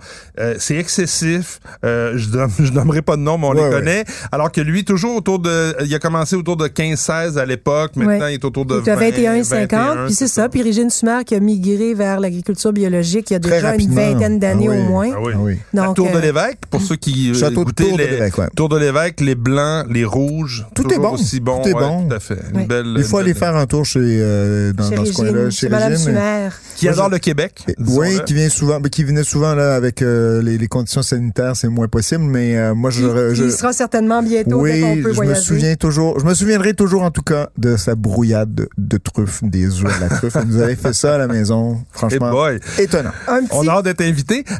Speaker 2: c'est excessif. Euh, je, nomme- je nommerai pas de nom, mais on
Speaker 3: Ouais,
Speaker 2: les
Speaker 3: ouais.
Speaker 2: connaît. Alors que lui, toujours autour de... Il a commencé autour de 15-16 à l'époque. Maintenant,
Speaker 4: Ouais.
Speaker 2: il est autour de
Speaker 4: Il est à
Speaker 2: 20,
Speaker 4: 21 50,
Speaker 2: 21,
Speaker 4: puis c'est ça. Puis Régine Sumer qui a migré vers l'agriculture biologique il y a déjà une
Speaker 3: rapidement.
Speaker 4: Vingtaine d'années
Speaker 3: Ah oui.
Speaker 4: au moins.
Speaker 2: Ah oui.
Speaker 3: ah oui.
Speaker 2: La
Speaker 4: Donc,
Speaker 2: Tour de
Speaker 4: euh,
Speaker 2: l'évêque, pour ceux qui euh,
Speaker 3: Château de
Speaker 2: goûtaient
Speaker 3: Tour de
Speaker 2: les-
Speaker 3: l'évêque, ouais.
Speaker 2: Tour de l'évêque, les blancs, les rouges.
Speaker 3: Tout est bon.
Speaker 2: Aussi bon.
Speaker 3: Tout est
Speaker 2: ouais,
Speaker 3: bon.
Speaker 2: Tout à fait. Une belle,
Speaker 3: Il faut aller
Speaker 2: belle-
Speaker 3: faire un tour chez, euh, dans,
Speaker 4: chez
Speaker 3: dans ce coin-là, chez
Speaker 4: Madame
Speaker 3: Régine.
Speaker 4: Sumer.
Speaker 2: Qui adore le Québec.
Speaker 3: Oui, qui vient souvent, ben, qui venait souvent là avec euh, les, les conditions sanitaires, c'est moins possible, mais euh, moi je,
Speaker 4: Qui,
Speaker 3: je
Speaker 4: qui sera certainement bientôt
Speaker 3: oui,
Speaker 4: peut
Speaker 3: je me souviens toujours, je me souviendrai toujours en tout cas de sa brouillade de, de truffes, des œufs à la truffe. Elle nous avait fait ça à la maison, franchement,
Speaker 2: boy.
Speaker 3: étonnant.
Speaker 2: On a hâte d'être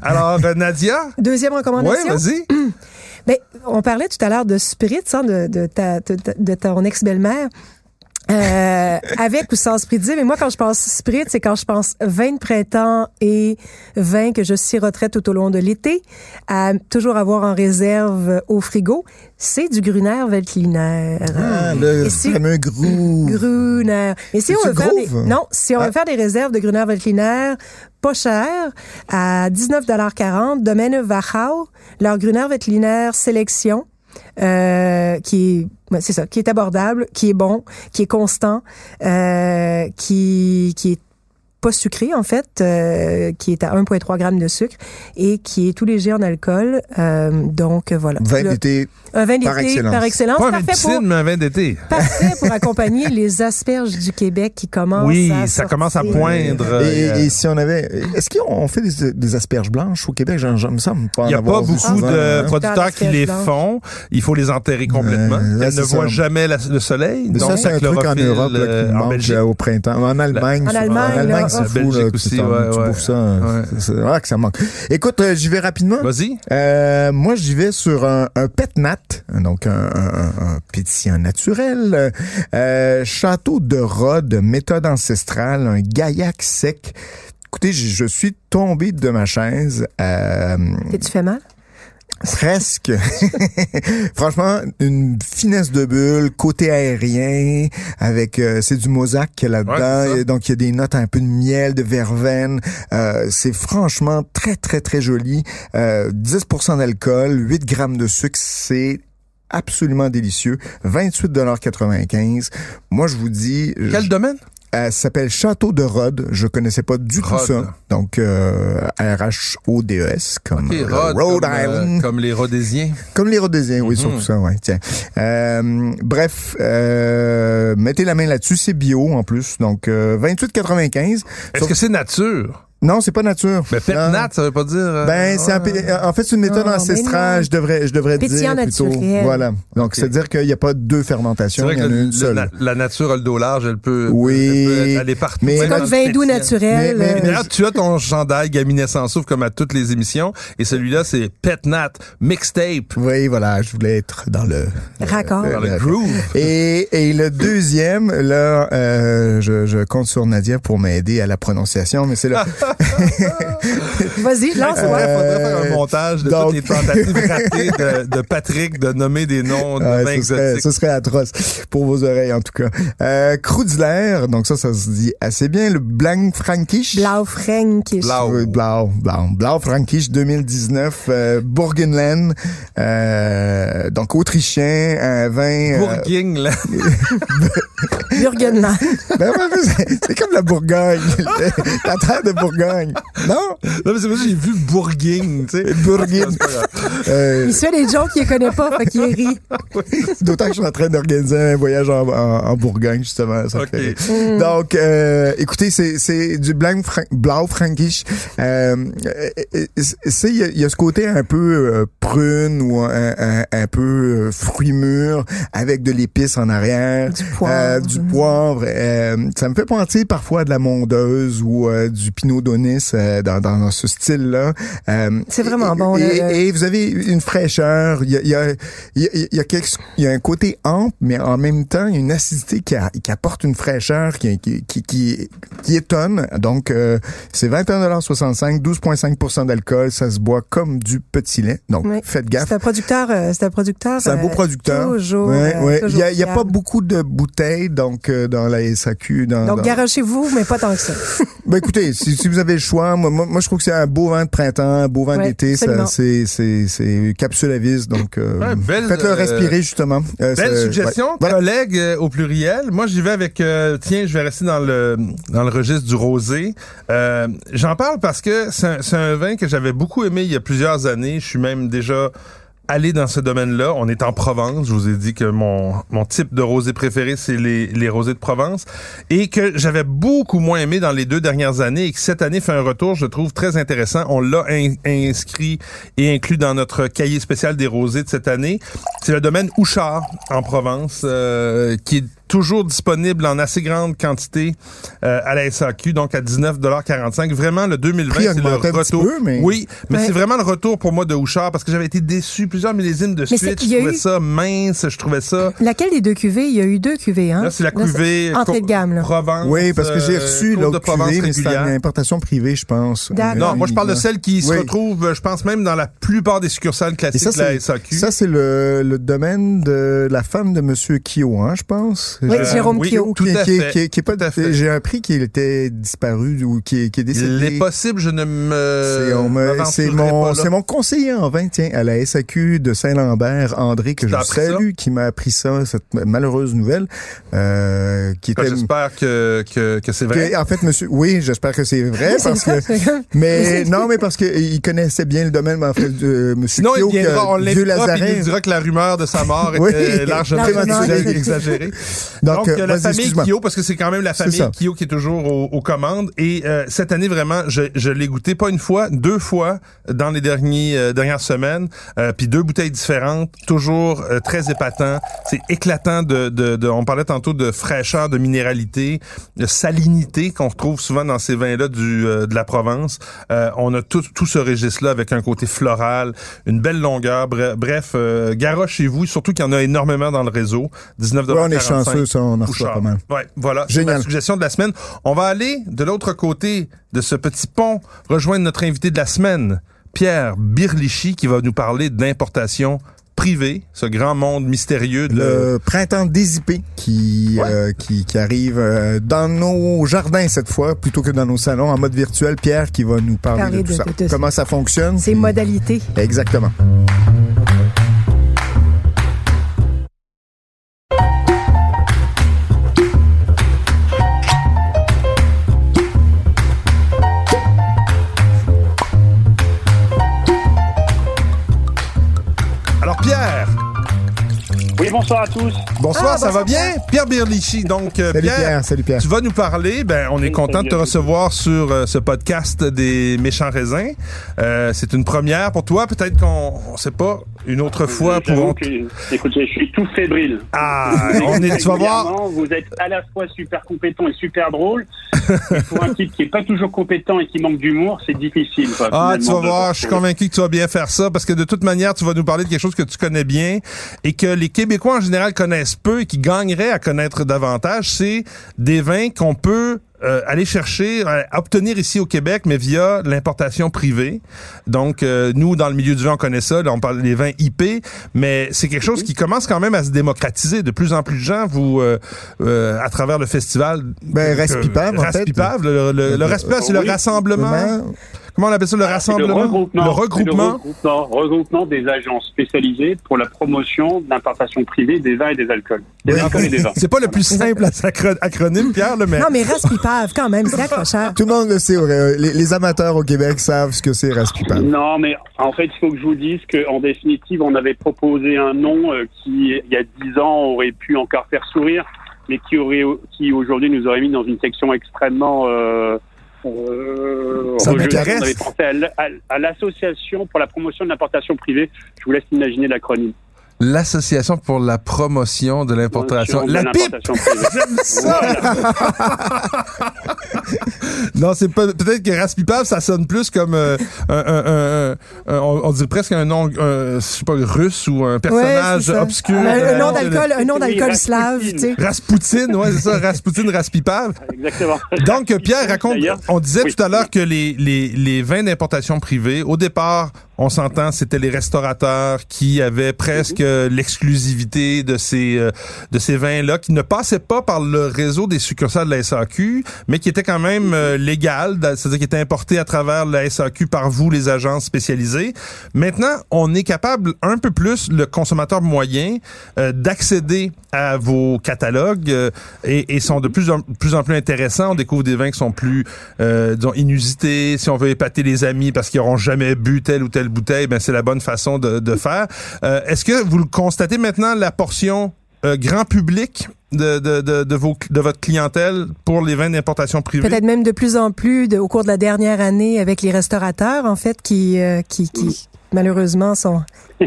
Speaker 2: Alors, euh, Nadia?
Speaker 4: deuxième
Speaker 2: Oui,
Speaker 4: recommandation.
Speaker 2: vas-y.
Speaker 4: Ben, on parlait tout à l'heure de spritz, hein, de, de, ta, de, de ton ex-belle-mère. Euh, avec ou sans spritz, mais moi, quand je pense spritz, c'est quand je pense vin de printemps et vin que je siroterais tout au long de l'été, à toujours avoir en réserve au frigo. C'est du Gruner Veltliner.
Speaker 3: Ah, le
Speaker 4: si-
Speaker 3: fameux grou.
Speaker 4: Gruner. Mais si on veut faire des, non, si on
Speaker 3: Ah.
Speaker 4: veut faire des réserves de Gruner Veltliner pas cher, à 19,40 Domaine Wachau, leur Gruner Veltliner sélection, euh, qui est c'est ça, qui est abordable, qui est bon, qui est constant, euh, qui qui est pas sucré en fait, euh, qui est à 1,3 g de sucre et qui est tout léger en alcool. Euh, donc voilà.
Speaker 3: Vin d'été.
Speaker 4: un vin d'été par excellence,
Speaker 2: Pas un vin de
Speaker 4: parfait pour
Speaker 2: piscine, mais un vin d'été.
Speaker 4: parfait pour accompagner les asperges du Québec qui commencent
Speaker 2: Oui,
Speaker 4: à
Speaker 2: ça commence à poindre.
Speaker 3: Et,
Speaker 2: Euh,
Speaker 3: et si on avait, est-ce qu'on fait des, des asperges blanches au Québec? J'en, me semble pas
Speaker 2: Il n'y a pas beaucoup de
Speaker 3: hein.
Speaker 2: producteurs qui les font. Il faut les enterrer complètement.
Speaker 3: Euh, là,
Speaker 2: Elles ne voient jamais la- le soleil.
Speaker 3: Mais ça, c'est un truc en Europe là, qui
Speaker 2: en
Speaker 3: manque
Speaker 2: Belgique.
Speaker 3: au printemps. En Allemagne,
Speaker 4: En. Allemagne,
Speaker 3: c'est
Speaker 2: en
Speaker 3: fou.
Speaker 2: Belgique
Speaker 3: là, tu
Speaker 2: aussi, ouais,
Speaker 3: tu
Speaker 2: ouais.
Speaker 3: bouffes ça.
Speaker 2: Ouais.
Speaker 3: C'est vrai que ça manque. Écoute, euh, j'y vais rapidement.
Speaker 2: Vas-y.
Speaker 3: Euh, moi, j'y vais sur un, un pet nat, donc un, un, pétillant naturel. Euh, château de Rhodes, méthode ancestrale, un gaillac sec. Écoutez, je, je suis tombé de ma chaise. Euh,
Speaker 4: T'es-tu fait mal?
Speaker 3: Presque. Franchement, une finesse de bulle, côté aérien, avec euh, c'est du mosaque qu'il y a
Speaker 2: Ouais, c'est
Speaker 3: là-dedans, donc il y a des notes un peu de miel, de verveine. Euh, c'est franchement très très très joli. Euh, 10% d'alcool, 8 grammes de sucre, c'est absolument délicieux. 28,95 Moi, je vous dis, je-
Speaker 2: Quel domaine?
Speaker 3: Ça s'appelle Château de Rhodes. Je connaissais pas du tout ça. Donc, euh, R-H-O-D-E-S, comme
Speaker 2: Rhodes,
Speaker 3: Rhode
Speaker 2: comme, euh,
Speaker 3: Island.
Speaker 2: comme les Rhodésiens.
Speaker 3: Comme les Rhodésiens, oui,
Speaker 2: Mhm.
Speaker 3: surtout ça, ouais. Tiens. Euh, bref, euh, mettez la main là-dessus, c'est bio en plus. Donc, euh, 28,95.
Speaker 2: Est-ce que c'est nature?
Speaker 3: Non, c'est pas nature.
Speaker 2: Mais pet nat, ça veut pas dire... euh,
Speaker 3: Ben, c'est un
Speaker 2: ouais.
Speaker 3: p- en fait, c'est une méthode
Speaker 4: Non,
Speaker 3: ancestrale, je devrais, je devrais
Speaker 4: Pétillant
Speaker 3: dire plutôt.
Speaker 4: naturel.
Speaker 3: Voilà. Donc, c'est-à-dire qu'il n'y a pas deux
Speaker 2: C'est
Speaker 3: fermentations,
Speaker 2: vrai
Speaker 3: il y en a une
Speaker 2: le-
Speaker 3: seule.
Speaker 2: la, la nature a le dos large, elle peut,
Speaker 3: Oui,
Speaker 2: elle peut aller partout.
Speaker 4: C'est comme vin doux naturel.
Speaker 3: Mais- mais-
Speaker 4: euh,
Speaker 2: D'ailleurs, tu as ton chandail Gaminet sans souffle comme à toutes les émissions. Et celui-là, c'est Pet Nat Mixtape.
Speaker 3: Oui, voilà, je voulais être dans le...
Speaker 4: Raccord.
Speaker 2: Dans le
Speaker 3: le-
Speaker 2: groove.
Speaker 3: Et, et le deuxième, là, euh, je, je compte sur Nadia pour m'aider à la prononciation, mais c'est le...
Speaker 4: Vas-y,
Speaker 2: Il
Speaker 4: lance-moi.
Speaker 2: faudrait, faudrait faire un
Speaker 3: Euh,
Speaker 2: montage de
Speaker 3: donc-
Speaker 2: toutes les tentatives ratées de, de Patrick de nommer des noms de
Speaker 3: Ouais,
Speaker 2: vins
Speaker 3: ce, serait,
Speaker 2: exotiques.
Speaker 3: ce serait atroce pour vos oreilles en tout cas. Euh, Kruzler, donc ça, ça se dit assez bien. Le Blanc Frankisch.
Speaker 4: Blau Fränkisch.
Speaker 2: Blau.
Speaker 3: Blau, Blau, Blau Frankisch 2019, euh, Burgenland, euh, donc autrichien, un vin. euh,
Speaker 2: là.
Speaker 4: Burgenland.
Speaker 3: ben ouais, mais c'est- c'est comme la Bourgogne, la terre de Bourgogne. Non?
Speaker 2: Non, mais c'est parce que j'ai vu Bourguigne, tu sais.
Speaker 3: Bourguigne. Euh,
Speaker 4: Il se fait des jokes qu'il connaît pas, fait qu'il rit.
Speaker 3: D'autant que je suis en train d'organiser un voyage en, en, en Bourgogne, justement. Ça rire. Donc, euh, écoutez, c'est, c'est du blanc Fran- blau frankisch. Euh, euh, c'est, il y, a- il y a ce côté un peu euh, prune ou un, un, un peu euh, fruit mûr avec de l'épice en arrière.
Speaker 4: Du poivre.
Speaker 3: Euh, du poivre. Euh, ça me fait penser parfois à de la mondeuse ou euh, du pinot donis. Euh, euh, dans, dans ce style-là. Euh,
Speaker 4: C'est vraiment
Speaker 3: et-
Speaker 4: bon,
Speaker 3: Et,
Speaker 4: là, le-
Speaker 3: et vous avez une fraîcheur. Il y a, il y, a, il y, a, il y a quelque- il y a un côté ample, mais en même temps, il y a une acidité qui, a- qui apporte une fraîcheur qui, qui, qui, qui, qui étonne. Donc, euh, c'est 21,65 12,5 d'alcool. Ça se boit comme du petit lait. Donc,
Speaker 4: Oui.
Speaker 3: faites gaffe.
Speaker 4: C'est un producteur, c'est un producteur.
Speaker 3: C'est un beau producteur.
Speaker 4: Toujours.
Speaker 3: Ouais, ouais. Il
Speaker 4: toujours
Speaker 3: y a, il y a pas beaucoup de bouteilles donc dans la SAQ. Dans,
Speaker 4: Donc,
Speaker 3: dans-
Speaker 4: garochez-vous, mais pas tant que ça.
Speaker 3: Ben écoutez, si, si vous avez le choix, moi, moi, moi, je trouve que c'est un beau vent de printemps, un beau vent
Speaker 4: Ouais,
Speaker 3: d'été. C'est c'est c'est capsule à vis. Donc, euh,
Speaker 2: Ouais, belle,
Speaker 3: faites-le
Speaker 2: euh,
Speaker 3: respirer justement. Euh,
Speaker 2: Belle suggestion,
Speaker 3: ouais.
Speaker 2: Collègue euh, au pluriel. Moi, j'y vais avec, euh, tiens, je vais rester dans le dans le registre du rosé. Euh, J'en parle parce que c'est un, c'est un vin que j'avais beaucoup aimé il y a plusieurs années. Je suis même déjà allé dans ce domaine-là. On est en Provence. Je vous ai dit que mon, mon type de rosé préféré, c'est les, les rosés de Provence. Et que j'avais beaucoup moins aimé dans les deux dernières années et que cette année fait un retour, je trouve très intéressant. On l'a in- inscrit et inclus dans notre cahier spécial des rosés de cette année. C'est le domaine Houchard en Provence, euh, qui est toujours disponible en assez grande quantité euh, à la SAQ, donc à 19,45 Vraiment, le 2020,
Speaker 3: Prix
Speaker 2: c'est le
Speaker 3: augmenté un petit
Speaker 2: retour.
Speaker 3: peu, mais-
Speaker 2: Oui, mais c'est vraiment le retour pour moi de Houchard parce que j'avais été déçu plusieurs millésimes de
Speaker 4: Mais
Speaker 2: suite.
Speaker 4: c'est-
Speaker 2: Je
Speaker 4: il y a
Speaker 2: trouvais
Speaker 4: eu-
Speaker 2: ça mince, je trouvais ça...
Speaker 4: Laquelle des deux cuvées? Il y a eu deux cuvées, hein?
Speaker 2: Là, c'est la
Speaker 4: Là,
Speaker 2: cuvée...
Speaker 4: Entrée de gamme, là.
Speaker 2: Provence.
Speaker 3: Oui, parce que j'ai
Speaker 2: euh,
Speaker 3: reçu l'autre cuvée, mais c'est une importation privée, je pense.
Speaker 4: D'accord.
Speaker 2: Non, moi je parle de celle qui se retrouve, euh, je pense même dans la plupart des succursales classiques
Speaker 3: ça,
Speaker 2: de la SAQ.
Speaker 3: ça, c'est le, le domaine de la femme de Monsieur Kyo, hein, je pense.
Speaker 4: Oui, Jérôme
Speaker 2: oui, tout
Speaker 3: qui,
Speaker 2: à
Speaker 3: qui-
Speaker 2: fait.
Speaker 3: qui- qui est pas,
Speaker 2: Tout à fait.
Speaker 3: j'ai appris qu'il était disparu ou qui est, qui est décédé.
Speaker 2: Il est possible, je ne me.
Speaker 3: C'est on me- c'est
Speaker 2: m'aventurerai
Speaker 3: mon,
Speaker 2: pas là.
Speaker 3: c'est mon conseiller en vin, tiens, à la SAQ de Saint-Lambert, André, que je salue, qui m'a appris ça, cette malheureuse nouvelle, euh, qui était...
Speaker 2: J'espère que, que, que c'est vrai.
Speaker 3: que- en fait, monsieur, oui, j'espère que c'est vrai,
Speaker 4: C'est
Speaker 3: parce
Speaker 4: ça,
Speaker 3: que, mais non, mais parce que il connaissait bien le domaine, mais en fait, de monsieur
Speaker 2: Sinon, il
Speaker 3: Kyo,
Speaker 2: viendra, on
Speaker 3: que Dieu
Speaker 2: il dira que la rumeur de sa mort était Largement exagérée.
Speaker 3: Donc,
Speaker 2: Donc,
Speaker 3: euh,
Speaker 2: la famille. Kyo, parce que c'est quand même la famille. Kyo qui est toujours aux, aux commandes. Et euh, cette année, vraiment, je, je l'ai goûté pas une fois, deux fois dans les derniers, euh, dernières semaines. Euh, puis deux bouteilles différentes, toujours euh, très épatant. C'est éclatant de, de, de- On parlait tantôt de fraîcheur, de minéralité, de salinité qu'on retrouve souvent dans ces vins-là du euh, de la Provence. Euh, on a tout, tout ce registre-là avec un côté floral, une belle longueur. Bref, bref euh, garoche chez vous, surtout qu'il y en a énormément dans le réseau. 19
Speaker 3: Ouais, on est chanceux, ça, on en reçoit
Speaker 2: Bouchard.
Speaker 3: pas mal.
Speaker 2: Ouais, voilà. C'est
Speaker 3: Génial.
Speaker 2: ma suggestion de la semaine. On va aller de l'autre côté de ce petit pont, rejoindre notre invité de la semaine, Pierre Birlichy, qui va nous parler d'importation privée, ce grand monde mystérieux de
Speaker 3: le printemps désipé qui,
Speaker 2: Ouais.
Speaker 3: euh, qui qui arrive euh, dans nos jardins cette fois plutôt que dans nos salons en mode virtuel. Pierre qui va nous parler,
Speaker 4: Parler
Speaker 3: de tout
Speaker 4: de-
Speaker 3: ça.
Speaker 4: de- de-
Speaker 3: Comment ça fonctionne?
Speaker 4: Ces
Speaker 3: puis-
Speaker 4: modalités.
Speaker 3: Exactement.
Speaker 1: Bonsoir à tous.
Speaker 2: bonsoir,
Speaker 4: Ah,
Speaker 2: ça va bien? Pierre Birlichy. Donc euh,
Speaker 3: Salut
Speaker 2: Pierre,
Speaker 3: Pierre, salut Pierre.
Speaker 2: Tu vas nous parler, ben on est
Speaker 1: Oui,
Speaker 2: content de te recevoir sur euh, ce podcast des méchants raisins. Euh, c'est une première pour toi, peut-être qu'on on sait pas une autre fois pour
Speaker 1: que, écoutez, je suis tout fébrile.
Speaker 2: Ah, on est tu vas voir
Speaker 1: Vous êtes à la fois super compétent et super drôle. Et pour un type qui est pas toujours compétent et qui manque d'humour, c'est difficile. quoi,
Speaker 2: Ah, tu vas voir, je suis convaincu que tu vas bien faire ça parce que de toute manière, tu vas nous parler de quelque chose que tu connais bien et que les Québécois en général connaissent peu et qui gagneraient à connaître davantage, c'est des vins qu'on peut euh, aller chercher, euh, obtenir ici au Québec, mais via l'importation privée. Donc, euh, nous, dans le milieu du vin, on connaît ça. Là, on parle des vins IP, mais c'est quelque chose qui commence quand même à se démocratiser. De plus en plus de gens, vous, euh, euh, à travers le festival...
Speaker 3: Ben,
Speaker 2: euh,
Speaker 3: Raspipave, en fait.
Speaker 2: Raspipave, le, le, le Raspipave, c'est le rassemblement... Comment on appelle ça, le
Speaker 1: Ah,
Speaker 2: rassemblement?
Speaker 1: Le regroupement,
Speaker 2: Le regroupement.
Speaker 1: le regroupement, regroupement des agences spécialisées pour la promotion d'importation privée des vins et des alcools. Des
Speaker 3: Oui.
Speaker 1: alcools et des vins.
Speaker 2: C'est pas le plus simple acronyme, Pierre, là, mais.
Speaker 4: Non, mais Raspipave, quand même, c'est accrocheur.
Speaker 3: tout le monde le sait. Les, les amateurs au Québec savent ce que c'est Raspipave.
Speaker 1: Non, mais en fait, il faut que je vous dise qu'en définitive, on avait proposé un nom euh, qui, il y a dix ans, aurait pu encore faire sourire, mais qui aurait, qui aujourd'hui nous aurait mis dans une section extrêmement euh, euh,
Speaker 3: Ça
Speaker 1: rejetée.
Speaker 3: m'intéresse.
Speaker 1: On avait pensé à l'association pour la promotion de l'importation privée. Je vous laisse imaginer l'acronyme.
Speaker 2: L'Association pour la promotion de l'importation. La pipe! Non, c'est pas peut-être que Raspipave, ça sonne plus comme euh, un, un, un, on, on, dirait presque un nom, je sais pas, russe ou un personnage
Speaker 4: ouais,
Speaker 2: obscur.
Speaker 4: Un, un nom d'alcool, un nom d'alcool slave, tu sais.
Speaker 2: Raspoutine, ouais, c'est ça, Raspoutine, Raspipave.
Speaker 1: Exactement.
Speaker 2: Donc, Pierre, raconte, on disait oui. tout à l'heure que les, les, les vins d'importation privée, au départ, on s'entend, c'était les restaurateurs qui avaient presque mm-hmm. l'exclusivité de ces euh, de ces vins-là, qui ne passaient pas par le réseau des succursales de la SAQ, mais qui étaient quand même euh, légales, c'est-à-dire qui étaient importés à travers la SAQ par vous, les agences spécialisées. Maintenant, on est capable un peu plus, le consommateur moyen, euh, d'accéder à vos catalogues euh, et, et, sont de plus en plus en plus intéressants. On découvre des vins qui sont plus, euh, disons, inusités. Si on veut épater les amis parce qu'ils n'auront jamais bu telle ou telle bouteille, ben c'est la bonne façon de, de faire. Euh, Est-ce que vous le constatez maintenant la portion euh, grand public de, de, de, de, vos, de votre clientèle pour les vins d'importation privée?
Speaker 4: Peut-être même de plus en plus de, au cours de la dernière année avec les restaurateurs, en fait, qui, euh, qui, qui malheureusement sont...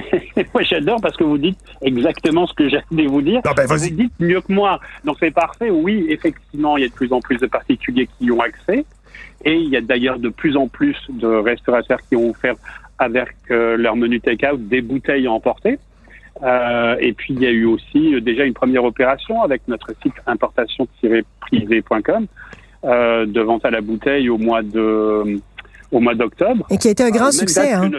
Speaker 1: moi, j'adore parce que vous dites exactement ce que j'allais vous dire.
Speaker 2: Non, ben,
Speaker 1: vous dites mieux que moi. Donc, c'est parfait. Oui, effectivement, il y a de plus en plus de particuliers qui y ont accès. Et il y a d'ailleurs de plus en plus de restaurateurs qui ont offert avec euh, leur menu take-out des bouteilles à emporter. Euh, et puis il y a eu aussi euh, déjà une première opération avec notre site importation-privé.com euh, de vente à la bouteille au mois de au mois d'octobre.
Speaker 4: Et qui a été un grand succès. Hein?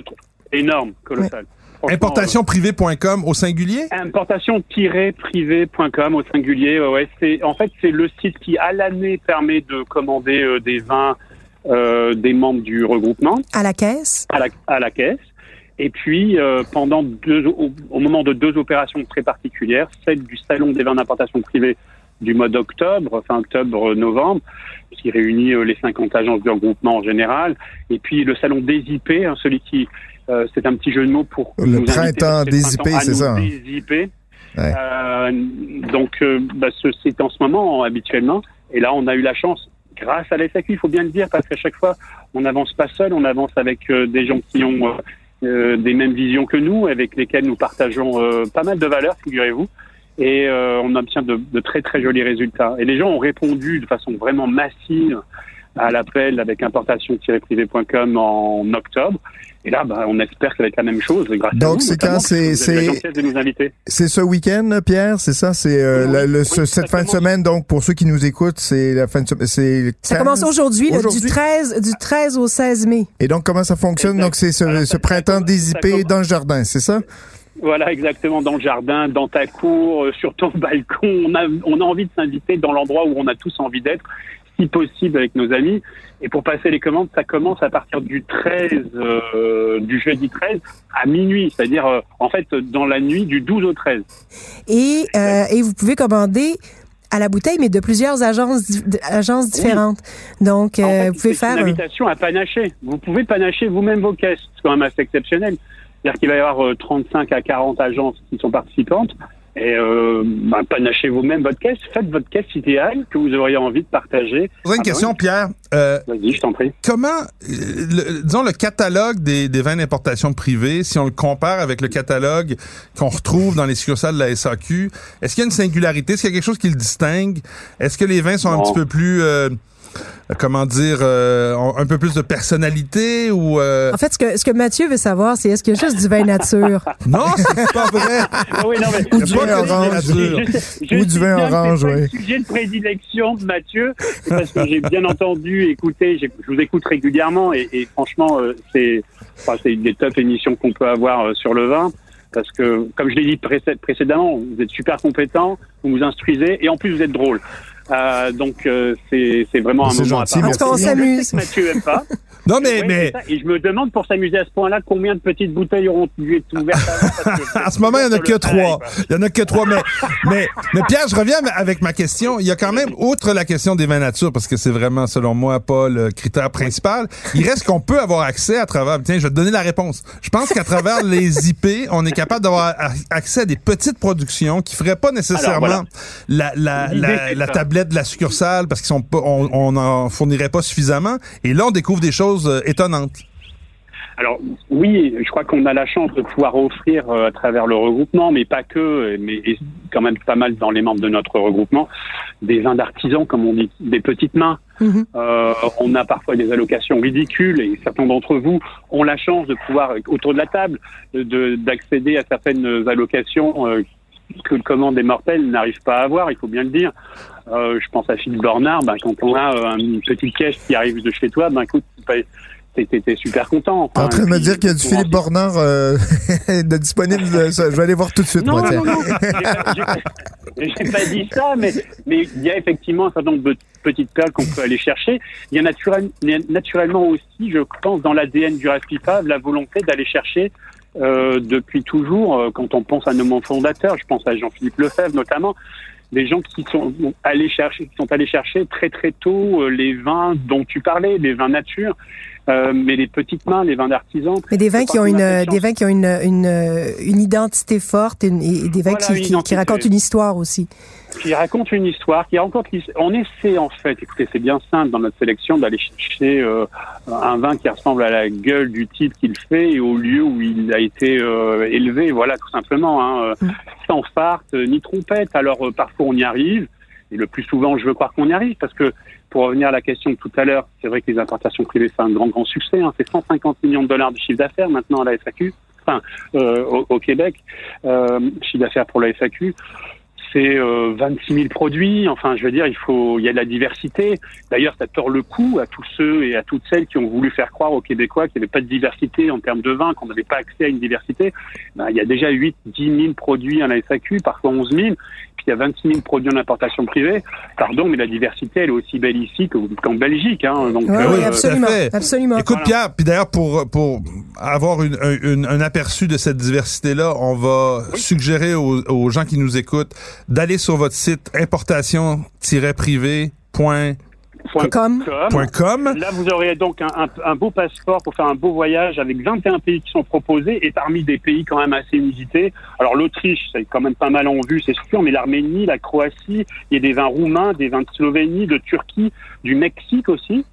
Speaker 1: Énorme, colossal.
Speaker 2: Oui. Importationprivé.com au singulier?
Speaker 1: Importation-privé.com au singulier. Ouais, c'est en fait c'est le site qui à l'année permet de commander euh, des vins des membres du regroupement.
Speaker 4: À la caisse.
Speaker 1: À la, à la caisse. Et puis, euh, pendant deux, au, au, moment de deux opérations très particulières, celle du Salon des vins d'importation privée du mois d'octobre, fin octobre-novembre, qui réunit euh, les 50 agences de regroupement en général, et puis le Salon des IP, hein, celui qui, euh, c'est un petit jeu de mots pour
Speaker 3: le
Speaker 1: nous
Speaker 3: printemps des IP, c'est ça.
Speaker 1: Des IP. Ouais. Euh, donc, bah, c'est en ce moment habituellement, et là, on a eu la chance grâce à l'SAQ, il faut bien le dire, parce qu'à chaque fois, on n'avance pas seul, on avance avec des gens qui ont euh, des mêmes visions que nous, avec lesquelles nous partageons euh, pas mal de valeurs, figurez-vous, et euh, on obtient de, très très jolis résultats. Et les gens ont répondu de façon vraiment massive à l'appel avec importation-privé.com en octobre. Et là, bah, on espère que ça va être la même chose. Grâce
Speaker 3: Donc,
Speaker 1: c'est
Speaker 3: quand c'est c'est c'est ce week-end, Pierre, c'est ça, c'est euh, oui, cette fin de semaine. Donc, pour ceux qui nous écoutent, c'est la fin de semaine.
Speaker 4: Ça commence aujourd'hui, du 13 du 13 au 16 mai.
Speaker 3: Et donc, comment ça fonctionne? Exact. Donc, c'est ce, ce printemps des IP dans le jardin, c'est ça?
Speaker 1: Voilà, exactement, dans le jardin, dans ta cour, euh, sur ton balcon. On a, on a envie de s'inviter dans l'endroit où on a tous envie d'être si possible avec nos amis. Et pour passer les commandes, ça commence à partir du 13, euh, du jeudi 13 à minuit, c'est-à-dire euh, en fait dans la nuit du 12 au 13.
Speaker 4: Et, euh, et vous pouvez commander à la bouteille, mais de plusieurs agences, agences différentes. Oui. Donc,
Speaker 1: en fait,
Speaker 4: vous pouvez faire...
Speaker 1: une invitation à panacher. Vous pouvez panacher vous-même vos caisses. C'est quand même assez exceptionnel. C'est-à-dire qu'il va y avoir 35 à 40 agences qui sont participantes. Et euh, bah, panachez vous-même votre caisse. Faites votre caisse idéale que vous auriez envie de partager.
Speaker 2: Une ah, question, Pierre.
Speaker 1: Euh, Vas-y, je t'en prie.
Speaker 2: Comment, le, disons, le catalogue des, des vins d'importation privée, si on le compare avec le catalogue qu'on retrouve dans les succursales de la SAQ, est-ce qu'il y a une singularité? Est-ce qu'il y a quelque chose qui le distingue? Est-ce que les vins sont non. un petit peu plus... Euh, comment dire, euh, un peu plus de personnalité ou... Euh...
Speaker 4: En fait, ce que, ce que Mathieu veut savoir, c'est est-ce qu'il y a juste du vin nature?
Speaker 2: non, c'est pas vrai.
Speaker 1: Ah oui, non, mais
Speaker 3: ou du vin orange. Ou du vin orange, oui.
Speaker 1: Le sujet de prédilection de Mathieu, parce que j'ai bien entendu, écouté, je vous écoute régulièrement et, et franchement, euh, c'est enfin, une des top émissions qu'on peut avoir euh, sur le vin parce que, comme je l'ai dit précédemment, vous êtes super compétent, vous vous instruisez et en plus vous êtes drôle. Euh, donc euh, c'est vraiment un moment
Speaker 3: gentil,
Speaker 1: à
Speaker 4: part. Parce qu'on s'amuse.
Speaker 1: Mathieu aime pas.
Speaker 2: Non mais
Speaker 1: ouais,
Speaker 2: mais
Speaker 1: et je me demande pour s'amuser à ce point-là combien de petites bouteilles auront dû être ouvertes
Speaker 2: à ce moment il y en a que trois. Il y en a que trois mais mais mais Pierre je reviens avec ma question. Il y a quand même outre la question des vins nature parce que c'est vraiment selon moi pas le critère principal. Il reste qu'on peut avoir accès à travers. Tiens je vais te donner la réponse. Je pense qu'à travers les IP on est capable d'avoir accès à des petites productions qui feraient pas nécessairement Alors, voilà. la la la, la tablette de la succursale parce qu'ils sont pas on, on en fournirait pas suffisamment et là on découvre des choses étonnantes.
Speaker 1: Alors oui, je crois qu'on a la chance de pouvoir offrir euh, à travers le regroupement, mais pas que, mais quand même pas mal dans les membres de notre regroupement, des vins d'artisans, comme on dit, des petites mains. Mhm. Euh, on a parfois des allocations ridicules et certains d'entre vous ont la chance de pouvoir, autour de la table, d'accéder à certaines allocations euh, que le commande des mortels n'arrive pas à avoir, il faut bien le dire. Euh, je pense à Philippe Bornard, ben, quand on a euh, une petite caisse qui arrive de chez toi, ben écoute, t'es super content.
Speaker 3: en train de me dire qu'il y a du Philippe Bornard euh, de disponible. je vais aller voir tout de suite.
Speaker 1: Non, moi, non, non, J'ai pas dit ça, mais mais il y a effectivement un certain nombre de petites perles qu'on peut aller chercher. Il y a naturellement aussi, je pense, dans l'ADN du Raspipave, la volonté d'aller chercher euh, depuis toujours, euh, quand on pense à nos fondateurs, je pense à Jean-Philippe Lefebvre notamment, des gens qui sont allés chercher, qui sont allés chercher très très tôt euh, les vins dont tu parlais, les vins nature, euh, mais les petites mains, les vins d'artisans.
Speaker 4: Mais des vins qui ont une, des vins qui ont une, une, une identité forte et, des vins qui, qui, racontent une histoire aussi.
Speaker 1: Qui racontent une histoire, qui racontent On essaie en fait, écoutez, c'est bien simple dans notre sélection d'aller chercher euh, un vin qui ressemble à la gueule du type qu'il fait et au lieu où il a été euh, élevé, voilà, tout simplement, hein, mm. sans farte ni trompette. Alors parfois on y arrive. Et le plus souvent, je veux croire qu'on y arrive parce que pour revenir à la question de tout à l'heure, c'est vrai que les importations privées, c'est un grand, grand succès. Hein. C'est 150 millions de dollars de chiffre d'affaires maintenant à la FAQ, enfin, euh, au, Québec, euh, chiffre d'affaires pour la FAQ c'est euh, 26 000 produits. Enfin, je veux dire, il faut, il y a de la diversité. D'ailleurs, ça tord le coup à tous ceux et à toutes celles qui ont voulu faire croire aux Québécois qu'il n'y avait pas de diversité en termes de vin, qu'on n'avait pas accès à une diversité. Ben, il y a déjà 8, 10 000 produits à la SAQ, parfois 11 000 il y a 26 000 produits en importation privée. Pardon, mais la diversité, elle est aussi belle ici qu'en Belgique. Hein.
Speaker 4: Donc, oui, euh, absolument, absolument.
Speaker 2: Écoute, Pierre, puis d'ailleurs, pour, pour avoir une, une, un aperçu de cette diversité-là, on va suggérer aux, aux, gens qui nous écoutent d'aller sur votre site importation-privé.
Speaker 1: Com. Là, vous aurez donc un, un, beau passeport pour faire un beau voyage avec 21 pays qui sont proposés et parmi des pays quand même assez inusités. Alors l'Autriche, c'est quand même pas mal en vue, c'est sûr, mais l'Arménie, la Croatie, il y a des vins roumains, des vins de Slovénie, de Turquie, du Mexique aussi.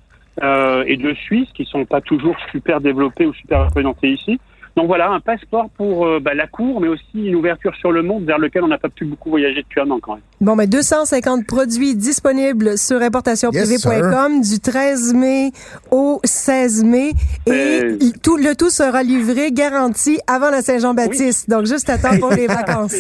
Speaker 1: Euh, et de Suisse qui sont pas toujours super développés ou super représentés ici. Donc voilà, un passeport pour euh, bah, la cour, mais aussi une ouverture sur le monde vers lequel on n'a pas pu beaucoup voyager depuis un an quand même.
Speaker 4: Bon, mais 250 produits disponibles sur importationprivée.com du 13 mai au 16 mai et tout, le tout sera livré, garanti, avant la Saint-Jean-Baptiste. Donc juste à temps pour les vacances.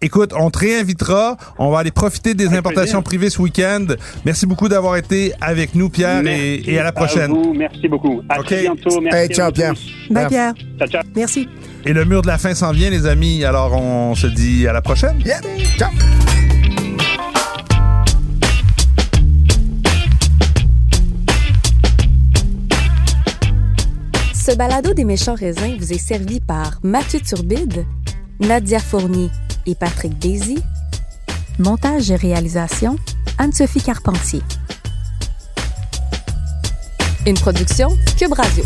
Speaker 2: Écoute, on te réinvitera. On va aller profiter des importations privées ce week-end. Merci beaucoup d'avoir été avec nous, Pierre, et, à la prochaine.
Speaker 1: Merci beaucoup. À très bientôt.
Speaker 3: Merci. ciao, Pierre.
Speaker 4: Bye, Pierre.
Speaker 1: Ciao, ciao.
Speaker 4: Merci.
Speaker 2: Et le mur de la fin s'en vient, les amis. Alors, on se dit à la prochaine.
Speaker 3: Yeah. Ciao.
Speaker 5: Ce balado des méchants raisins vous est servi par Mathieu Turbide, Nadia Fournier et Patrick Daisy. Montage et réalisation, Anne-Sophie Carpentier. Une production Cube Radio.